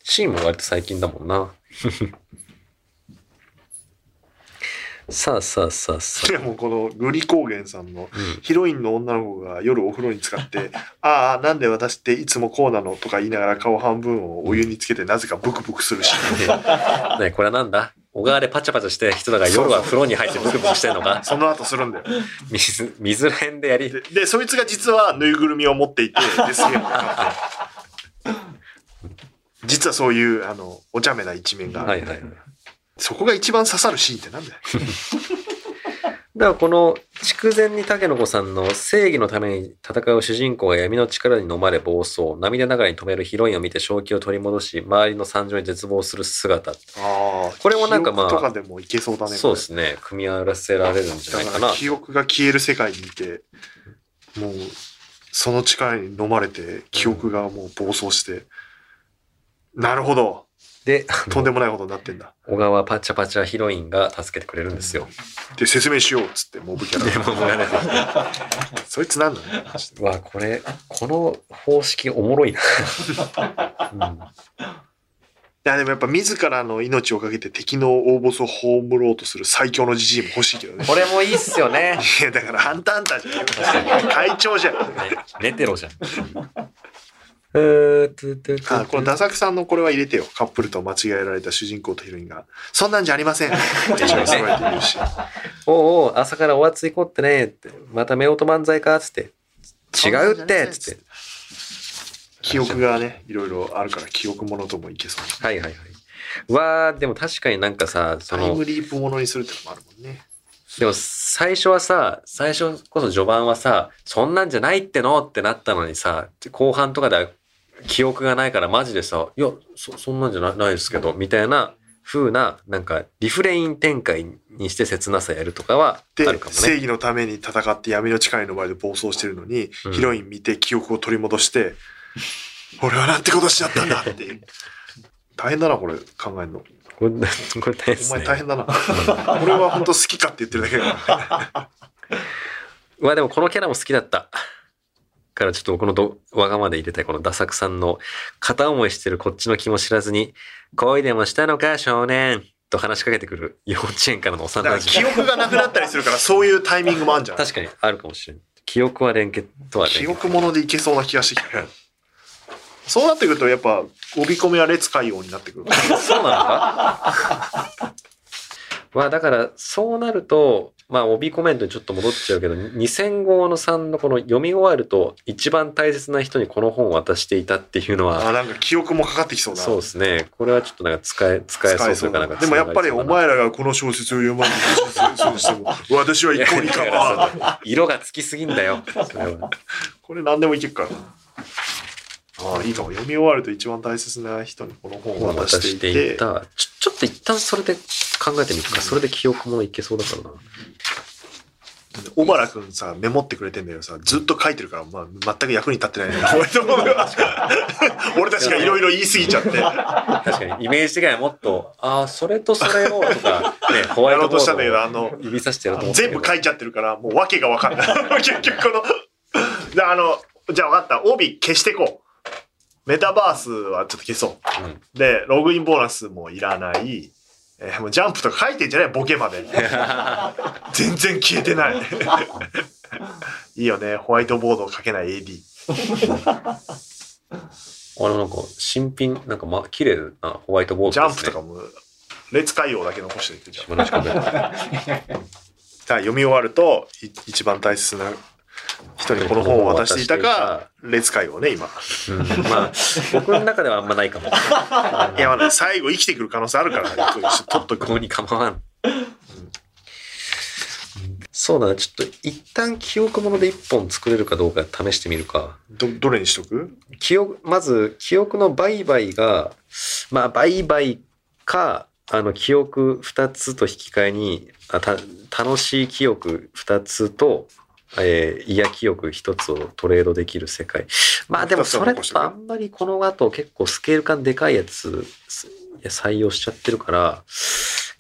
シーンも割と最近だもんな。さあさあさあさあ。でもこのグリコーゲンさんのうんヒロインの女の子が夜お風呂に使って、ああ、なんで私っていつもこうなのとか言いながら顔半分をお湯につけてなぜかブクブクするし。ねこれはなんだ？小川でパチャパチャして人だから夜は風呂に入ってブクブクしてんのか？その後するんだよ。水、水らへんでやり。で、でそいつが実はぬいぐるみを持っていて、デスゲームを買って。実はそういう、あの、お茶目な一面がある。はいはいはい。そこが一番刺さるシーンってなんだよ。だからこの筑前に竹の子さんの正義のために戦う主人公が闇の力に飲まれ暴走、涙ながらに止めるヒロインを見て正気を取り戻し、周りの惨状に絶望する姿。ああ。これもなんかまあ記憶とかでもいけそうだね。そうですね。組み合わせられるんじゃないかな。記憶が消える世界にいて、もう、その力に飲まれて、記憶がもう暴走して、なるほど。で、とんでもないことになってんだ。小川パチャパチャヒロインが助けてくれるんですよ。で、説明しようっつって、モブキャラ。でももうやれてそいつなんだね。うわ、これ、この方式おもろいな。うんいや、でもやっぱ自らの命をかけて敵の大ボスを葬ろうとする最強のじじいも欲しいけどね。これもいいっすよね。いや、だから、ハンターハンターじゃないよ。会長じゃん。ねネテロじゃん。あ、このダサクさんのこれは入れてよ。カップルと間違えられた主人公とヒロインが、そんなんじゃありません。って一緒に揃えて言うし。おうおう、朝からお熱いこってねって、また夫婦漫才かっつって。違うってっつって。記憶がね、いろいろあるから記憶ものともいけそう。はいはいはい。うわー、でも確かになんかさ、そのタイム、リープものにするってのもあるもんね。でも最初はさ、最初こそ序盤はさ、そんなんじゃないってのってなったのにさ、後半とかでは記憶がないからマジでさ、いや、そそんなんじゃなないですけど、みたいな風な、なんかリフレイン展開にして切なさやるとかはあで、るかもね。正義のために戦って闇の力の前で暴走してるのに、うんヒロイン見て記憶を取り戻して、俺はなんてことしちゃったんだっていう。大変だな、これ考えるの。これ、これ大変ですね。お前大変だな。俺は本当好きかって言ってるだけだから。うわ、でもこのキャラも好きだった。からちょっとこのどわがまで入れたいこのダサクさんの片思いしてるこっちの気も知らずに、恋でもしたのか少年と話しかけてくる幼稚園からの幼馴染。憶がなくなったりするから、そういうタイミングもあるんじゃない？確かにあるかもしれない。記憶は連結とは連記結。憶ものでいけそうな気がしてきた。そうなってくると、やっぱ、帯込めは列海王になってくる。そうなのか？まあだからそうなると、まあ帯コメントにちょっと戻っちゃうけど、2000号の3のこの読み終わると一番大切な人にこの本を渡していたっていうのは、あ、なんか記憶もかかってきそうだ。そうですね。これはちょっとなんか使え、使えそうというかなんかでもやっぱりお前らがこの小説を読まないとしても、私は一向に構わ色がつきすぎんだよ。これ何でもいけるからな。ああ、いいかも。読み終わると一番大切な人にこの本を渡渡ししてていて、いた。ちょ、ちょっと一旦それで考えてみるか。それで記憶もいけそうだからな。小原くんさ、メモってくれてんだけどさ、ずっと書いてるから、まあ、全く役に立ってないね。俺たちがいろいろ言い過ぎちゃって、や確かに、イメージ的にはもっと、ああ、それとそれを、とか、ね、ホワイろうとトボしたんだけど、ーあのドを、指さしてやると思ったけど全部書いちゃってるから、もう訳がわかんない。結局この、であの、じゃあ分かった。帯消してこう。メタバースはちょっと消そう。うんで、ログインボーナスもいらない。えーもうジャンプとか書いてんじゃない？ボケまで。全然消えてない。いいよね。ホワイトボードを書けない AD。あの、なんか、新品、なんか、ま、綺麗なホワイトボードね。ャンプとかも、列海洋だけ残しておいてじゃん。読み終わると、い一番大切な人にこの本を渡していたか、列海洋ね、今。うん、まあ、僕の中ではあんまないかも。いや、まだ最後生きてくる可能性あるから、一個一緒取っとく。ここに構わん。そうだね。ちょっと一旦記憶物で一本作れるかどうか試してみるか。ど、どれにしとく？記憶、まず記憶の売買が、まあ売買か、あの記憶二つと引き換えに、あた楽しい記憶二つと、えー、嫌記憶一つをトレードできる世界。まあでもそれだとあんまりこの後結構スケール感でかいやつ採用しちゃってるから、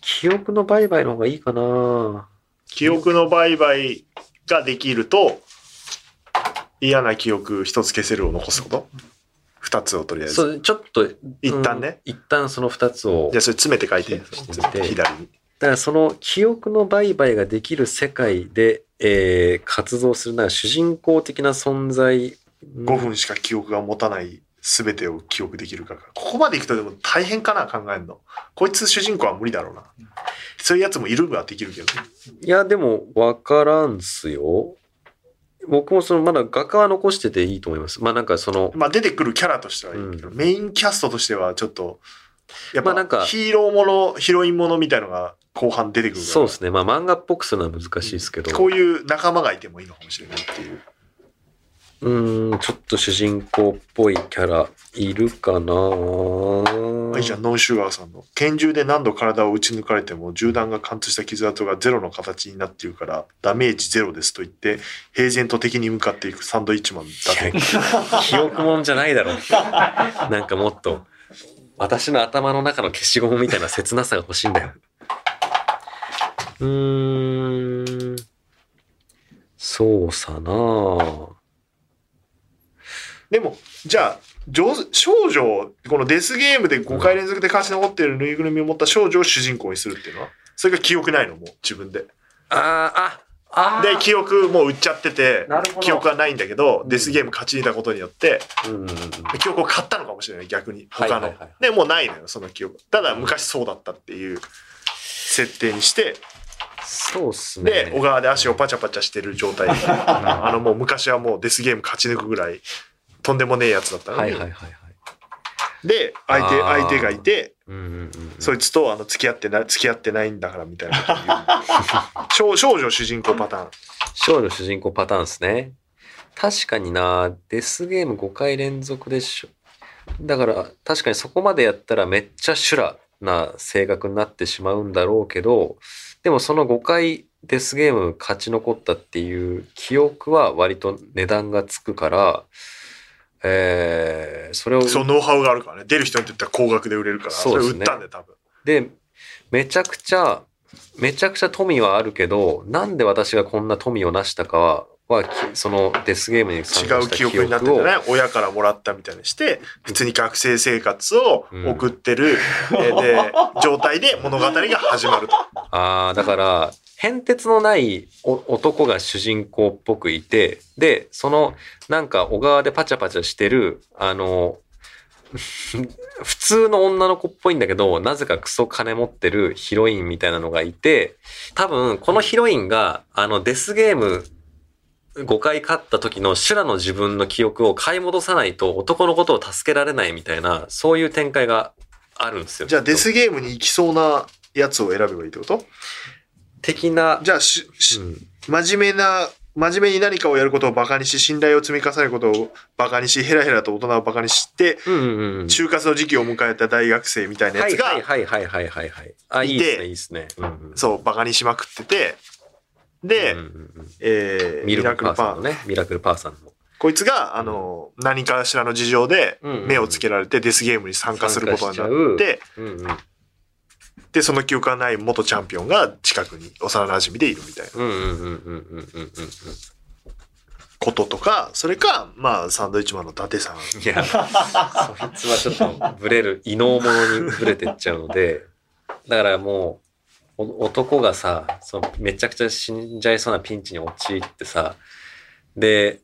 記憶の売買の方がいいかな記憶の売買ができると、嫌な記憶一つ消せるを残すこと？二つをとりあえず。そう、ちょっと、一旦ねうん一旦その二つをじゃあそれ詰めて書いて。て左に。だからその記憶の売買ができる世界で、えー活動するなら主人公的な存在。5分しか記憶が持たない全てを記憶できるかが。ここまでいくとでも大変かな、考えるの。こいつ主人公は無理だろうな。そういうやつもいるはできるけど。いや、でもわからんすよ。僕もそのまだ画家は残してていいと思います。まあなんかその、まあ出てくるキャラとしてはいいけど、うんメインキャストとしてはちょっと、やっまあなんかぱヒーローもの、ヒロインものみたいのが後半出てくる。そうですね。まあ漫画っぽくするのは難しいですけど。こういう仲間がいてもいいのかもしれないっていう。うーん、ちょっと主人公っぽいキャラいるかなまあいいじゃん、ノンシュガーさんの。拳銃で何度体を撃ち抜かれても、銃弾が貫通した傷跡がゼロの形になっているから、ダメージゼロですと言って、平然と敵に向かっていくサンドイッチマンだと。記憶もんじゃないだろ。なんかもっと、私の頭の中の消しゴムみたいな切なさが欲しいんだよ。うーん。そうさなあでも、じゃあ、上手少女を、このデスゲームで5回連続で勝ち残っているぬいぐるみを持った少女を主人公にするっていうのは、それが記憶ないの？もう自分で。あーあ、あで、記憶もう売っちゃっててなるほ、ど記憶はないんだけど、んデスゲーム勝ち抜いたことによって、うん記憶を買ったのかもしれない、逆に。他の。はいはいはいで、もうないのよ、その記憶。ただ、昔そうだったっていう設定にして、そうっすね。で、小川で足をパチャパチャしてる状態で、あの、もう昔はもうデスゲーム勝ち抜くぐらい、とんでもねえやつだったのに、はいはいはいはい。で、相手、相手がいて、うんうんうん。そいつとあの付き合ってない、付き合ってないんだからみたいな 少女主人公パターン。少女主人公パターンですね。確かにな、デスゲーム5回連続でしょ。だから、確かにそこまでやったらめっちゃ修羅な性格になってしまうんだろうけど、でもその5回デスゲーム勝ち残ったっていう記憶は割と値段がつくから、えー、それを、そう、ノウハウがあるからね。出る人にとっては高額で売れるから、それそうですね売ったんだよ、多分。で、めちゃくちゃ、めちゃくちゃ富はあるけど、なんで私がこんな富を成したかは、はきそのデスゲームに参違加した記う記憶になってん憶をじゃない？親からもらったみたいにして、普通に学生生活を送ってる、えーで、状態で物語が始まると。ああ、だから、変哲のないお男が主人公っぽくいて、で、その、なんか小川でパチャパチャしてる、あの、普通の女の子っぽいんだけど、なぜかクソ金持ってるヒロインみたいなのがいて、多分、このヒロインが、あの、デスゲーム5回勝った時の修羅の自分の記憶を買い戻さないと男のことを助けられないみたいな、そういう展開があるんですよ。じゃあデスゲームに行きそうなやつを選べばいいってこと？的な、じゃあし、しうん真面目な真面目に何かをやることをバカにし、信頼を積み重ねることをバカにし、ヘラヘラと大人をバカにして、うんうんうん。就活の時期を迎えた大学生みたいなやつが、はいはいはいはいはいはい。あ、いいですね、いいですね。うんうん、そう、バカにしまくってて、で、うんうんうんえーミルクパーさんパーのね、ミラクルパーさんの。こいつが、あの、何かしらの事情で目をつけられてデスゲームに参加することになって、うんうん。で、その記憶がない元チャンピオンが近くに幼馴染でいるみたいなこととか、それか、まあ、サンドイッチマンの伊達さん。うん。いや、そいつはちょっとブレる、異能者にブレてっちゃうので、だからもう、お男がさ、そのめちゃくちゃ死んじゃいそうなピンチに陥ってさ、で、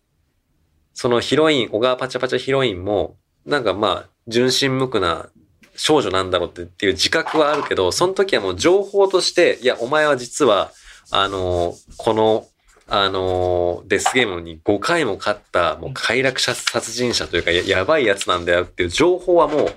そのヒロイン、小川パチャパチャヒロインも、なんかまあ、純真無垢な少女なんだろうってっていう自覚はあるけど、その時はもう情報として、いや、お前は実は、あの、この、あの、デスゲームに5回も勝った、もう快楽殺人者というか、やばいやつなんだよっていう情報はもう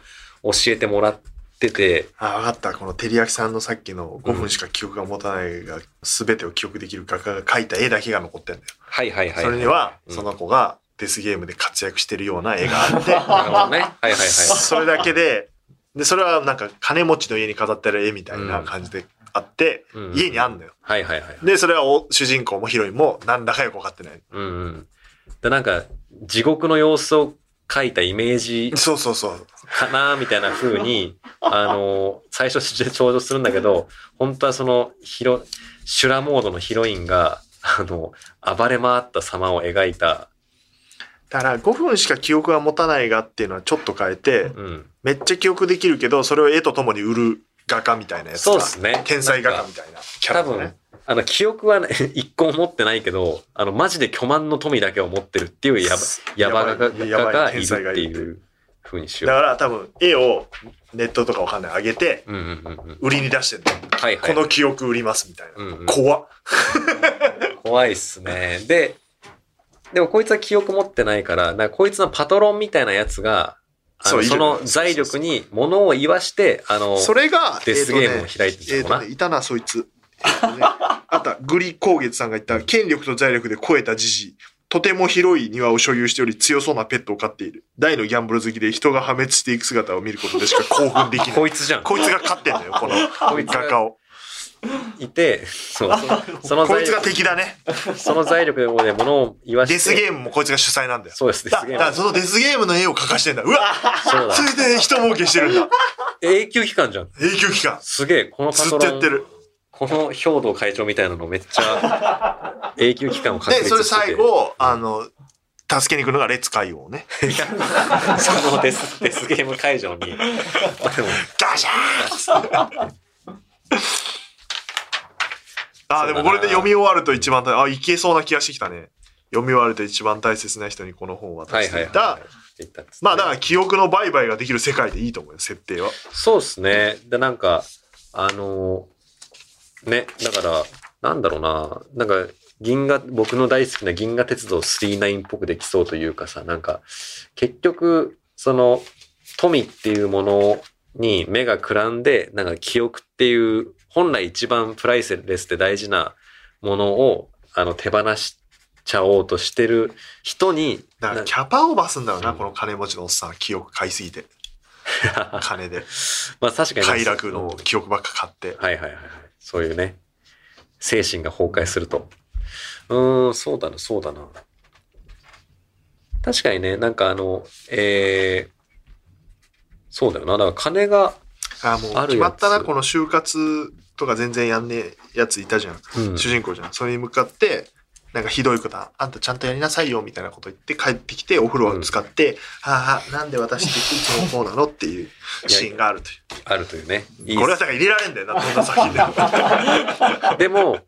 教えてもらってて、あ、わかった。この照り焼きさんのさっきの5分しか記憶が持たないが、全てを記憶できる画家が描いた絵だけが残ってんだよ。はいはいはい。それには、うんその子がデスゲームで活躍してるような絵があって、なるほどね。はいはいはい。それだけで、で、それはなんか金持ちの家に飾ってる絵みたいな感じであって、うん家にあんのよ。はいはいはい。で、それはお主人公もヒロインもなんだかよくわかってない。うんうん。で、なんか、地獄の様子を描いたイメージそうそうそう。かなみたいな風に、あの、最初登場するんだけど、本当はその、ヒロ、修羅モードのヒロインが、あの、暴れ回った様を描いた、だから5分しか記憶が持たないがっていうのはちょっと変えて、うん。めっちゃ記憶できるけど、それを絵とともに売る画家みたいなやつが。そうですね。天才画家みたいなキャラ多分あの、記憶はね、一個も持ってないけど、あの、マジで巨万の富だけを持ってるっていうやば、やばががいるるっていう風にしよだう。から多分絵をネットとかわかんない上げて。売りに出してるの。はいはい。この記憶売りますみたいな。うんうん怖っ。怖いっすね。で、でもこいつは記憶持ってないから、かこいつのパトロンみたいなやつが、あそその財力に物を言わして、あの、それが、デスゲームを開いてえっ、たのかな。とね、いたな、そいつ。えっとね、あった、グリ光月さんが言った、権力と財力で超えたじじい。とても広い庭を所有しており強そうなペットを飼っている。大のギャンブル好きで人が破滅していく姿を見ることでしか興奮できない。こいつじゃん。こいつが飼ってんだよ、この画家を。いて、そう、そその財こいつが力、敵だね。その財力で物を言わして。デスゲームもこいつが主催なんだよ。そうです、デだスゲーム。だからそのデスゲームの絵を描かしてんだ。うわそうだそ。れで人儲けしてるんだ。永久期間じゃん。永久期間。すげえ、このパずっとやってる。この兵道会長みたいなのめっちゃ 永久期間を確で、立してて。それ最後、あの、助けに行くのがレッツ海王ね。いやそのデス、デスゲーム会場に。ガシャーンあ、でもこれで読み終わると一番大、あ、いけそうな気がしてきたね。読み終わると一番大切な人にこの本を渡していた。まあだから記憶の売買ができる世界でいいと思うよ、設定は。そうですね。で、なんか、あのーね、だから、なんだろうな、なんか、銀河、僕の大好きな銀河鉄道39っぽくできそうというかさ、なんか、結局、その、富っていうものに目がくらんで、なんか記憶っていう、本来一番プライスレスで大事なものを、あの、手放しちゃおうとしてる人に、だからなキャパオーバーすんだよな、うんこの金持ちのおっさん。記憶買いすぎて。金で。まあ確かに。快楽の記憶ばっか買って。はいはいはいはい。そういうね、精神が崩壊すると。うーん、そうだな、そうだな。確かにね、なんかあの、えー、そうだよな。だから金が、あ、もう決まったな、この就活とか全然やんねえやついたじゃん。うん、主人公じゃん。それに向かって、なんかひどいこと、あんたちゃんとやりなさいよ、みたいなこと言って帰ってきて、お風呂を使って、はあ、なんで私っていつもこうなのっていうシーンがあるといあるというね。いいう。これはだから入れられんだよな、どんな作品でも。でも、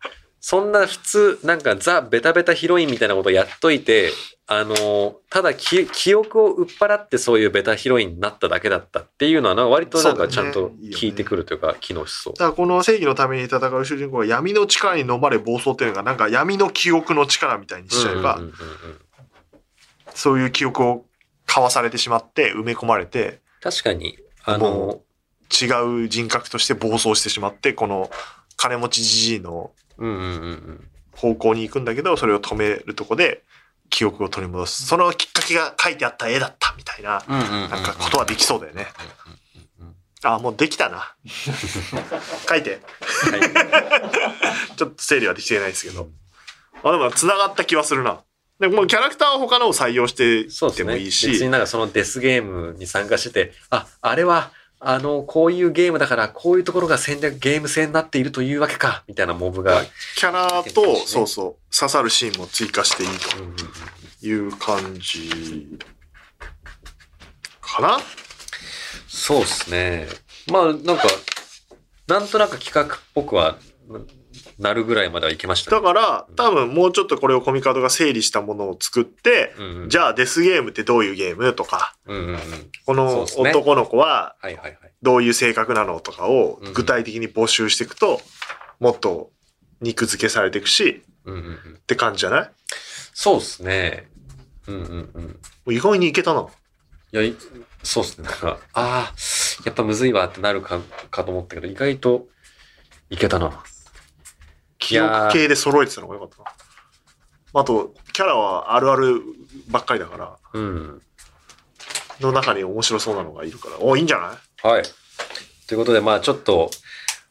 そんな普通、なんかザ・ベタベタヒロインみたいなことやっといて、あの、ただき記憶を売っ払ってそういうベタヒロインになっただけだったっていうのはな、割となんかちゃんとそうだねいてくるというか、機能しそう。だからこの正義のために戦う主人公が闇の力に飲まれ暴走っていうのがなんか闇の記憶の力みたいにしちゃえば、そういう記憶を交わされてしまって埋め込まれて確かに、あもの、違う人格として暴走してしまってこの金持ちじじいの。方向に行くんだけど、それを止めるとこで記憶を取り戻す。そのきっかけが書いてあった絵だったみたいな、なんかことはできそうだよね。あ、もうできたな。書いて。ちょっと整理はできてないですけど。あ、でも繋がった気はするな。でもうキャラクターは他のを採用してそうですね。いってもいいし。別になんかそのデスゲームに参加してて、あ、あれは、あの、こういうゲームだから、こういうところが戦略、ゲーム性になっているというわけか、みたいなモブが。キャラと、そうそう、刺さるシーンも追加していいという感じかな？そうですね。まあ、なんか、なんとなく企画っぽくはななるぐらいまではいけましたね。だから、多分もうちょっとこれをコミカドが整理したものを作って、うんうん、じゃあデスゲームってどういうゲームとか、うんうんうん。この男の子は。どういう性格なのとかをうん具体的に募集していくと、もっと肉付けされていくし、うんうんうん。って感じじゃない？そうですね。うんうんうん。意外にいけたな。いや、いそうですね。なんか、ああ、やっぱむずいわってなるか、かと思ったけど、意外といけたな。記憶系で揃えてたのがよかったな。あと、キャラはあるあるばっかりだから、うん。の中に面白そうなのがいるから、お、いいんじゃない？はい。ということで、まあちょっと、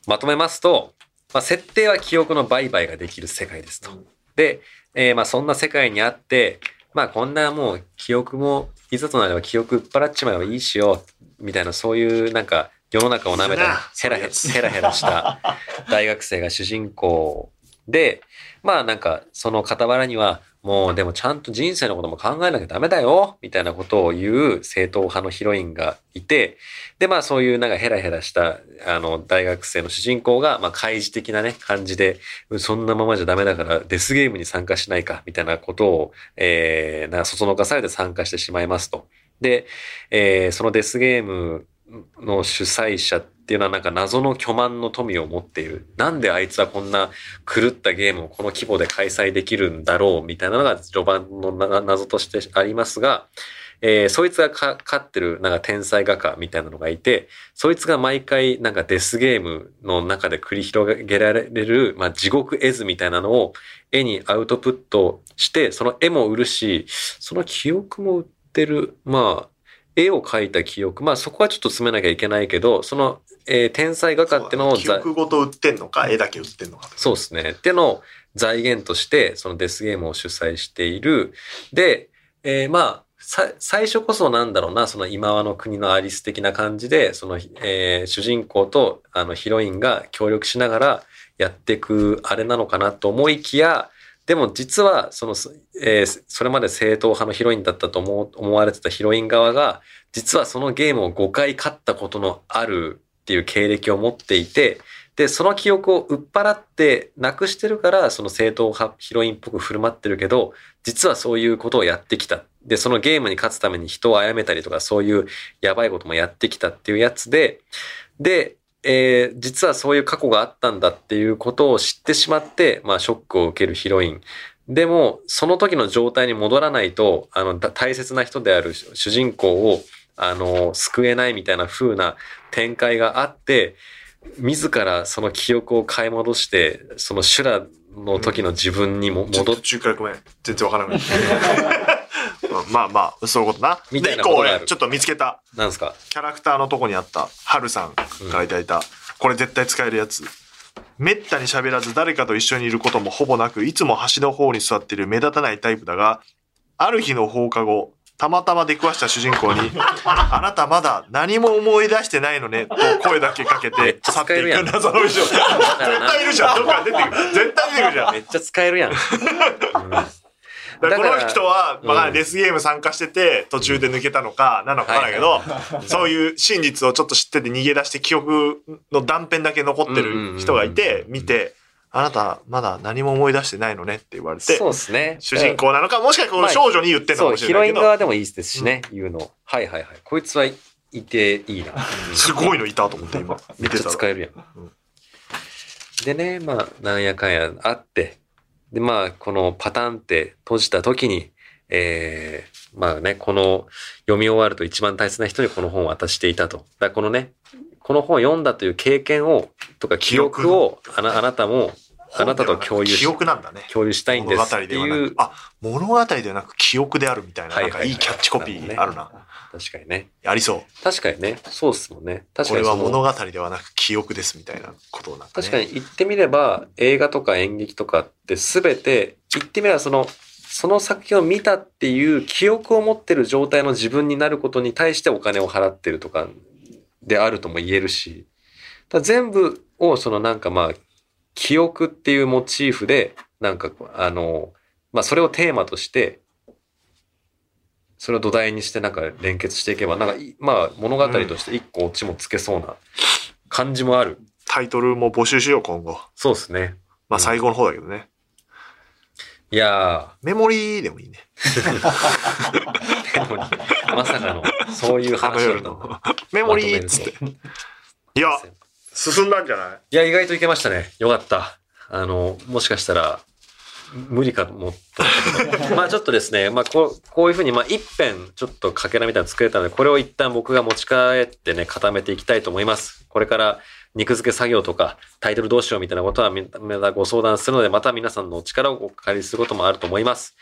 まとめますと、まあ設定は記憶の売買ができる世界ですと。で、えーまあそんな世界にあって、まあこんなもう記憶も、いざとなれば記憶売っ払っちまえばいいしよ、みたいなそういうなんか世の中を舐めたヘラヘラ、ヘラヘラした 大学生が主人公で、まあなんかその傍らには、もうでもちゃんと人生のことも考えなきゃダメだよ、みたいなことを言う正統派のヒロインがいて、でまあそういうなんかヘラヘラしたあの大学生の主人公が、まあ開示的なね感じで、そんなままじゃダメだからデスゲームに参加しないか、みたいなことを、えー、なそそのかされて参加してしまいますと。で、えーそのデスゲームの主催者っていうのはなんか謎の巨万の富を持っている。なんであいつはこんな狂ったゲームをこの規模で開催できるんだろうみたいなのが序盤の謎としてありますが、えーそいつがか飼ってるなんか天才画家みたいなのがいて、そいつが毎回なんかデスゲームの中で繰り広げられる、まあ、地獄絵図みたいなのを絵にアウトプットして、その絵も売るし、その記憶も売ってる、まあ、絵を描いた記憶、まあそこはちょっと詰めなきゃいけないけど、その、えー天才画家ってのをざ記憶ごと売ってんのか、絵だけ売ってんのか。そうですね。ってのを財源として、そのデスゲームを主催している。で、えーまあ、さ最初こそなんだろうな、その今和の国のアリス的な感じで、その、えー主人公とあのヒロインが協力しながらやっていくあれなのかなと思いきや、でも実はその、えーそれまで正統派のヒロインだったと思思われてたヒロイン側が、実はそのゲームを5回勝ったことのあるっていう経歴を持っていて、で、その記憶を売っ払ってなくしてるから、その正統派ヒロインっぽく振る舞ってるけど、実はそういうことをやってきた。で、そのゲームに勝つために人を殺めたりとか、そういうやばいこともやってきたっていうやつで、で、えー実はそういう過去があったんだっていうことを知ってしまって、まあ、ショックを受けるヒロイン。でも、その時の状態に戻らないと、あの、だ大切な人である主人公を、あの、救えないみたいな風な展開があって、自らその記憶を買い戻して、その修羅の時の自分にも戻っ途中からごめん。全然わからなくなった。まあまあ、そういうことな。みたいで、一個俺、ちょっと見つけた。なんですか？キャラクターのとこにあった、ハルさんからいただいた、これ絶対使えるやつ。めったに喋らず誰かと一緒にいることもほぼなく、いつも端の方に座っている目立たないタイプだが、ある日の放課後、たまたま出くわした主人公に、あなたまだ何も思い出してないのね、と声だけかけて去っていく謎の衣装。絶対いるじゃん。どっか出てくる。絶対出てくるじゃん。めっちゃ使えるやん。うんだからこの人は、まあ、うんデスゲーム参加してて、途中で抜けたのか、なのかわからないけど、そういう真実をちょっと知ってて逃げ出して記憶の断片だけ残ってる人がいて、見て、あなたまだ何も思い出してないのねって言われてそう、ですね。主人公なのか、もしかこの少女に言ってんのかもしヒロインれないけど、側でもいいですしね、言うの。はいはいはい。こいつはいていいな。すごいのいたと思って今、めっちゃ見てたら。使えるやんでね、まあ、なんやかんやあって、で、まあ、このパターンって閉じた時に、えー、まあね、この読み終わると一番大切な人にこの本を渡していたと。だこのね、この本を読んだという経験を、とか記憶をあなあなたもあなたと共有し記憶なんだね。共有したいんで物すって語ではないう。。くあ、物語ではなく記憶であるみたいな、なんかはいはいはいいいキャッチコピーあるな。確かにね。ありそう。確かにね。そうっすもんね。確これかにそのは物語ではなく記憶ですみたいなことなんかね。確かに言ってみれば映画とか演劇とかって全て言ってみればそのその作品を見たっていう記憶を持ってる状態の自分になることに対してお金を払ってるとかであるとも言えるしだ全部をそのなんかまあ記憶っていうモチーフでなんかあのまあそれをテーマとしてそれを土台にしてなんか連結していけばなんかいまあ物語として一個オチもつけそうな感じもある。タイトルも募集しよう、今後。そうですね。まあ最後の方だけどね。いやメモリーでもいいね。ー、でもまさかの、そういう話だの。メモリーっつって。いや、進んだんじゃない？いや、意外といけましたね。よかった。あの、もしかしたら、無理かと思った。まあちょっとですね、まあこう、こういうふうに、まあ一辺、ちょっとかけらみたいなの作れたので、これを一旦僕が持ち帰ってね、固めていきたいと思います。これから、肉付け作業とか、タイトルどうしようみたいなことはみ、またご相談するので、また皆さんのお力をお借りすることもあると思います。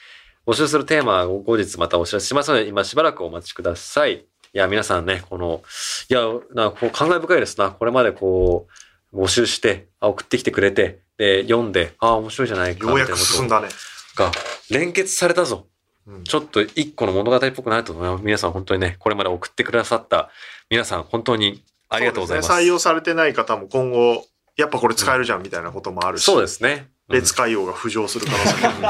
募集するテーマは後日またお知らせしますので、今しばらくお待ちください。いや、皆さんね、この、いや、なんかこう感慨深いですな。これまでこう、募集して、あ、送ってきてくれて、で、読んで、あ、面白いじゃないか、ようやく進んだね。が連結されたぞ。うんちょっと一個の物語っぽくなると思います。皆さん本当にね、これまで送ってくださった皆さん本当にありがとうございます。すね採用されてない方も今後、やっぱこれ使えるじゃんみたいなこともあるし、そうですね。別海洋が浮上する可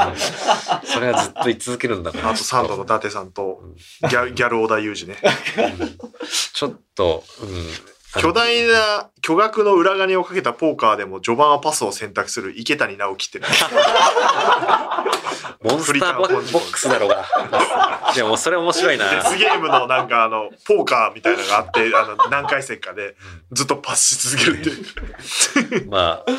能性 それはずっと言い続けるんだから。あとサンドの伊達さんとギャギャル小田裕二ね。ちょっと、うん。巨大な巨額の裏金をかけたポーカーでも序盤はパスを選択する池谷直樹ってね。モンスターボボックスだろうが。いや、もうそれ面白いな。デスゲームのなんかあの、ポーカーみたいなのがあって、あの、何回戦かでずっとパスし続けるっていう。まあ、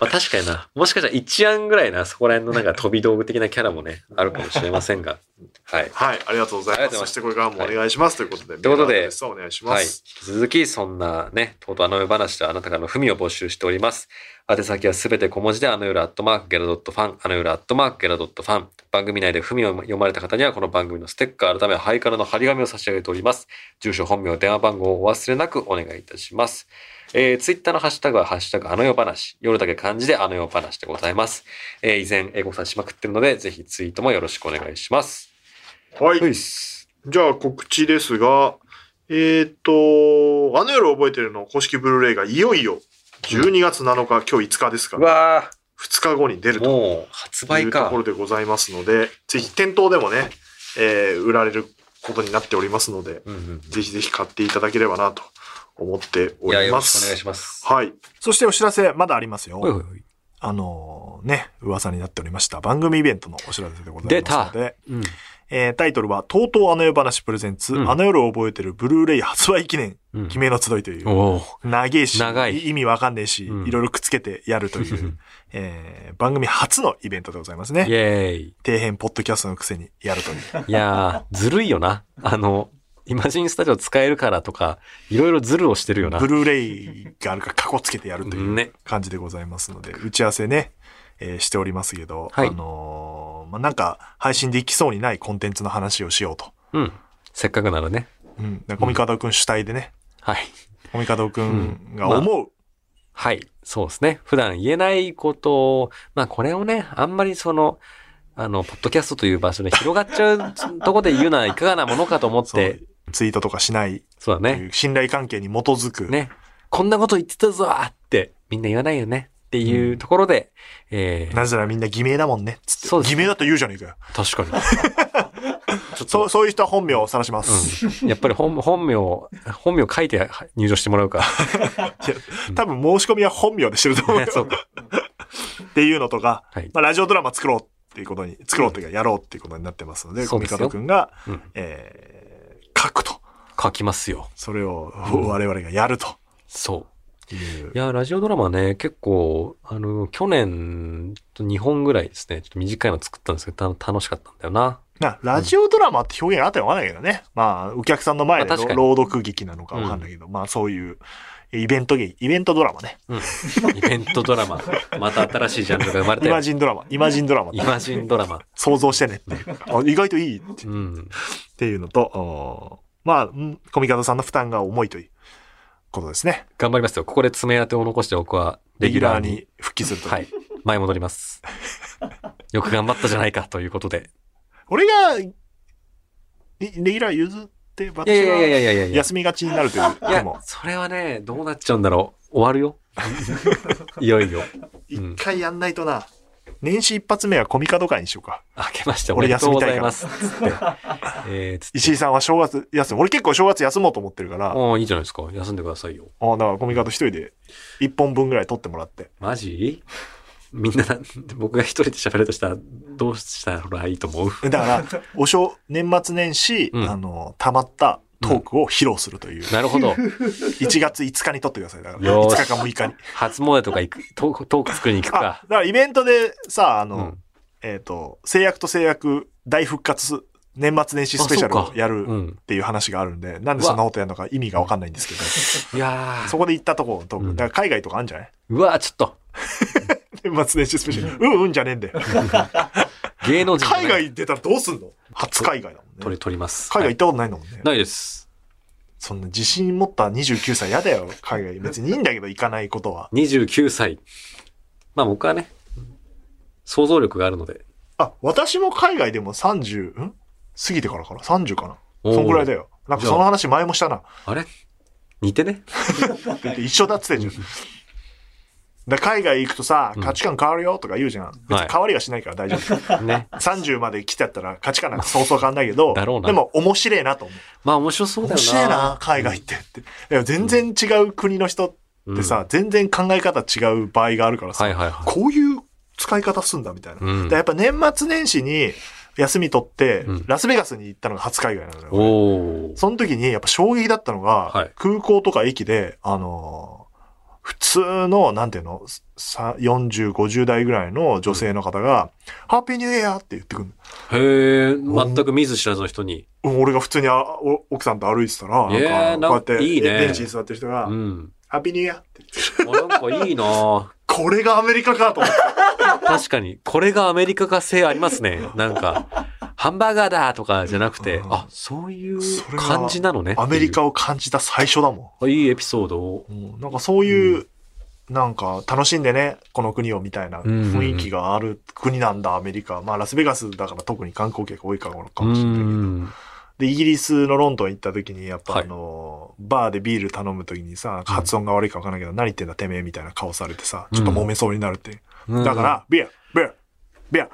まあ確かにな。もしかしたら一案ぐらいな、そこら辺のなんか飛び道具的なキャラもね、あるかもしれませんが。はい。はい、ありがとうございます。ますそしてこれからもお願いします。ということで、ということでお願いしまはい。引す。き続き、そんなね、とうとうあの夜話であなたからの文を募集しております。宛先はすべて小文字で、あの夜アットマークゲラドットファン、あの夜アットマークゲラドットファン。番組内で文を読まれた方には、この番組のステッカー、改めハイカラの張り紙を差し上げております。住所、本名、電話番号をお忘れなくお願いいたします。えー、ツイッターのハッシュタグは、ハッシュタグ、あの夜話。夜だけ漢字で、あの夜話でございます。えー、以前、英語さんしまくってるので、ぜひツイートもよろしくお願いします。はい。じゃあ告知ですが、えっ、と、あの夜覚えてるの公式ブルーレイがいよいよ12月7日、今日5日ですかうら、わ2日後に出ーるともう、発売かいうとこ。ろでございますので、ぜひ店頭でもね、えー売られることになっておりますので、うんうん。ぜひぜひ買っていただければなと思っておりまよろしくお願いす。します。はい。そしてお知らせ、まだありますよ。ほいほいあのね、噂になっておりました番組イベントのお知らせでございますので、うん。えータイトルは、とうとうあの夜話プレゼンツ、うんあの夜を覚えてるブルーレイ発売記念、うん記名の集いという。長いし、長い意味わかんねえし、うんいろいろくっつけてやるという、えー番組初のイベントでございますね。イェーイ。底辺ポッドキャストのくせにやるという。いやー、ずるいよな。あの、イマジンスタジオ使えるからとか、いろいろズルをしてるよなブ。ルーレイがあるからカコつけてやるというね感じでございますので、打ち合わせね、えーしておりますけど、はいあのーまあ、なんか配信できそうにないコンテンツの話をしようと。うん。せっかくならね。うん。でコミカドくん主体でね、はい。コミカドくんがうんまあ思う、はい。そうですね。普段言えないことを、まあこれをね、あんまりその、あの、ポッドキャストという場所で広がっちゃうとこで言うのはいかがなものかと思って、ツイートとかしないそうだね。信頼関係に基づく、ね。こんなこと言ってたぞって、みんな言わないよね。っていうところで、えー、なぜならみんな偽名だもんね。つって。そうです偽名だと言うじゃねえかよ。確かに。ちょっとそう、そういう人は本名を晒します。うん、やっぱり本本名、本名書いて入場してもらうか。多分申し込みは本名でしてると思うよ。そうか。っていうのとか、はいまあ、ラジオドラマ作ろうっていうことに、作ろうっていうかやろうっていうことになってますので、コミカドくんが、うんえー、書くと。書きますよ。それを我々がやるとそう。いうい。や、ラジオドラマね、結構、あの、去年、2本ぐらいですね、ちょっと短いの作ったんですけど、た楽しかったんだよな。なラジオドラマって表現あったらわかんないけどね。まあ、お客さんの前で朗読劇なのかわかんないけど、まあそういう、イベント劇、イベントドラマね。うん。イベントドラマ。また新しいジャンルが生まれたイマよ。ジンドラマ、イマジンドラマ。イマジンドラマ。想像してねっていう。あ意外といいってうん。っていうのと、おまあ、うんコミカドさんの負担が重いということですね。頑張りますよ。ここで爪当てを残して僕はレギュラーに。復帰すると。はい。前戻ります。よく頑張ったじゃないかということで。俺が、いレギュラー譲って、い私やいやいやいはやいやいや。休みがちになるという。いやそれはね、どうなっちゃうんだろう。終わるよ。いよいよ。うん一回やんないとな。年始一発目はコミカド会にしようか。明けましてお俺休みたいから。えー。石井さんは正月休む。俺結構正月休もうと思ってるから、ああ、いいじゃないですか。休んでくださいよ。あだからコミカド一人で一本分ぐらい取ってもらって。マジ？みんな、僕が一人で喋るとしたら、どうしたらいいと思う？だから、お正、年末年始、うんあの、溜まったトークを披露するという。なるほど。1月5日に撮ってください。だから、5よーし日か6日に。初詣とか行く、トーク、トーク作りに行くあ、だか。からイベントでさ、あの、うんえっ、と、制約と制約大復活年末年始スペシャルあそうかをやるうんっていう話があるんで、なんでそんなことやるのか意味がわかんないんですけど、いやそこで行ったとこトーク、うんだから海外とかあるんじゃない？ー。うわちょっと。年末年始スペシャル。うんうんじゃねえんだよ。芸能人じゃない海外出たらどうすんの？初海外だもん取り、ね。取ります。海外行ったことないんだもんね。ないです。そんな自信持った29歳嫌だよ、海外。別にいいんだけど行かないことは。29歳。まあ僕はね、想像力があるので。あ、私も海外でも30、ん？過ぎてからかな ?30 かな？そんぐらいだよ。なんかその話前もしたな。あれ？似てね？一緒だっつってんじゃん。だ海外行くとさ、価値観変わるよとか言うじゃん。別に変わりはしないから大丈夫。ね。30まで来てやったら価値観なんかそうそう変わんないけど、だろうなでも面白いなと思う。まあ面白そうだ面よな。白いな、海外ってって。全然違う国の人ってさ、全然考え方違う場合があるからさ、はいはいはい。こういう使い方すんだみたいな。うんでやっぱ年末年始に休み取って、うんラスベガスに行ったのが初海外なのよ。その時にやっぱ衝撃だったのが、はい空港とか駅で、あのー普通の、なんていうの、さ40、50代ぐらいの女性の方が、ハッピーニューイヤーって言ってくるへえ、全く見ず知らずの人に。の。俺が普通にあお奥さんと歩いてたら、なんか、こうやって、いいねベンチに座ってる人が、うん。ハッピーニューイヤーって言ってる。あなんかいいな これがアメリカかと思って。確かに。これがアメリカ化性ありますね。なんか、ハンバーガーだとかじゃなくて、うんあ、そういう感じなのね。アメリカを感じた最初だもいう。いいエピソードを。ん。うんなんかそういう、なんか楽しんでね、この国をみたいな雰囲気がある国なんだ、アメリカ。まあラスベガスだから特に観光客多いからかもしれないけど。うんで、イギリスのロンドン行った時に、やっぱはいあの、バーでビール頼む時にさ、発音が悪いか分からないけど、何言ってんだてめえみたいな顔されてさ、ちょっと揉めそうになるって。うんだから、ビア、ビア、ビア、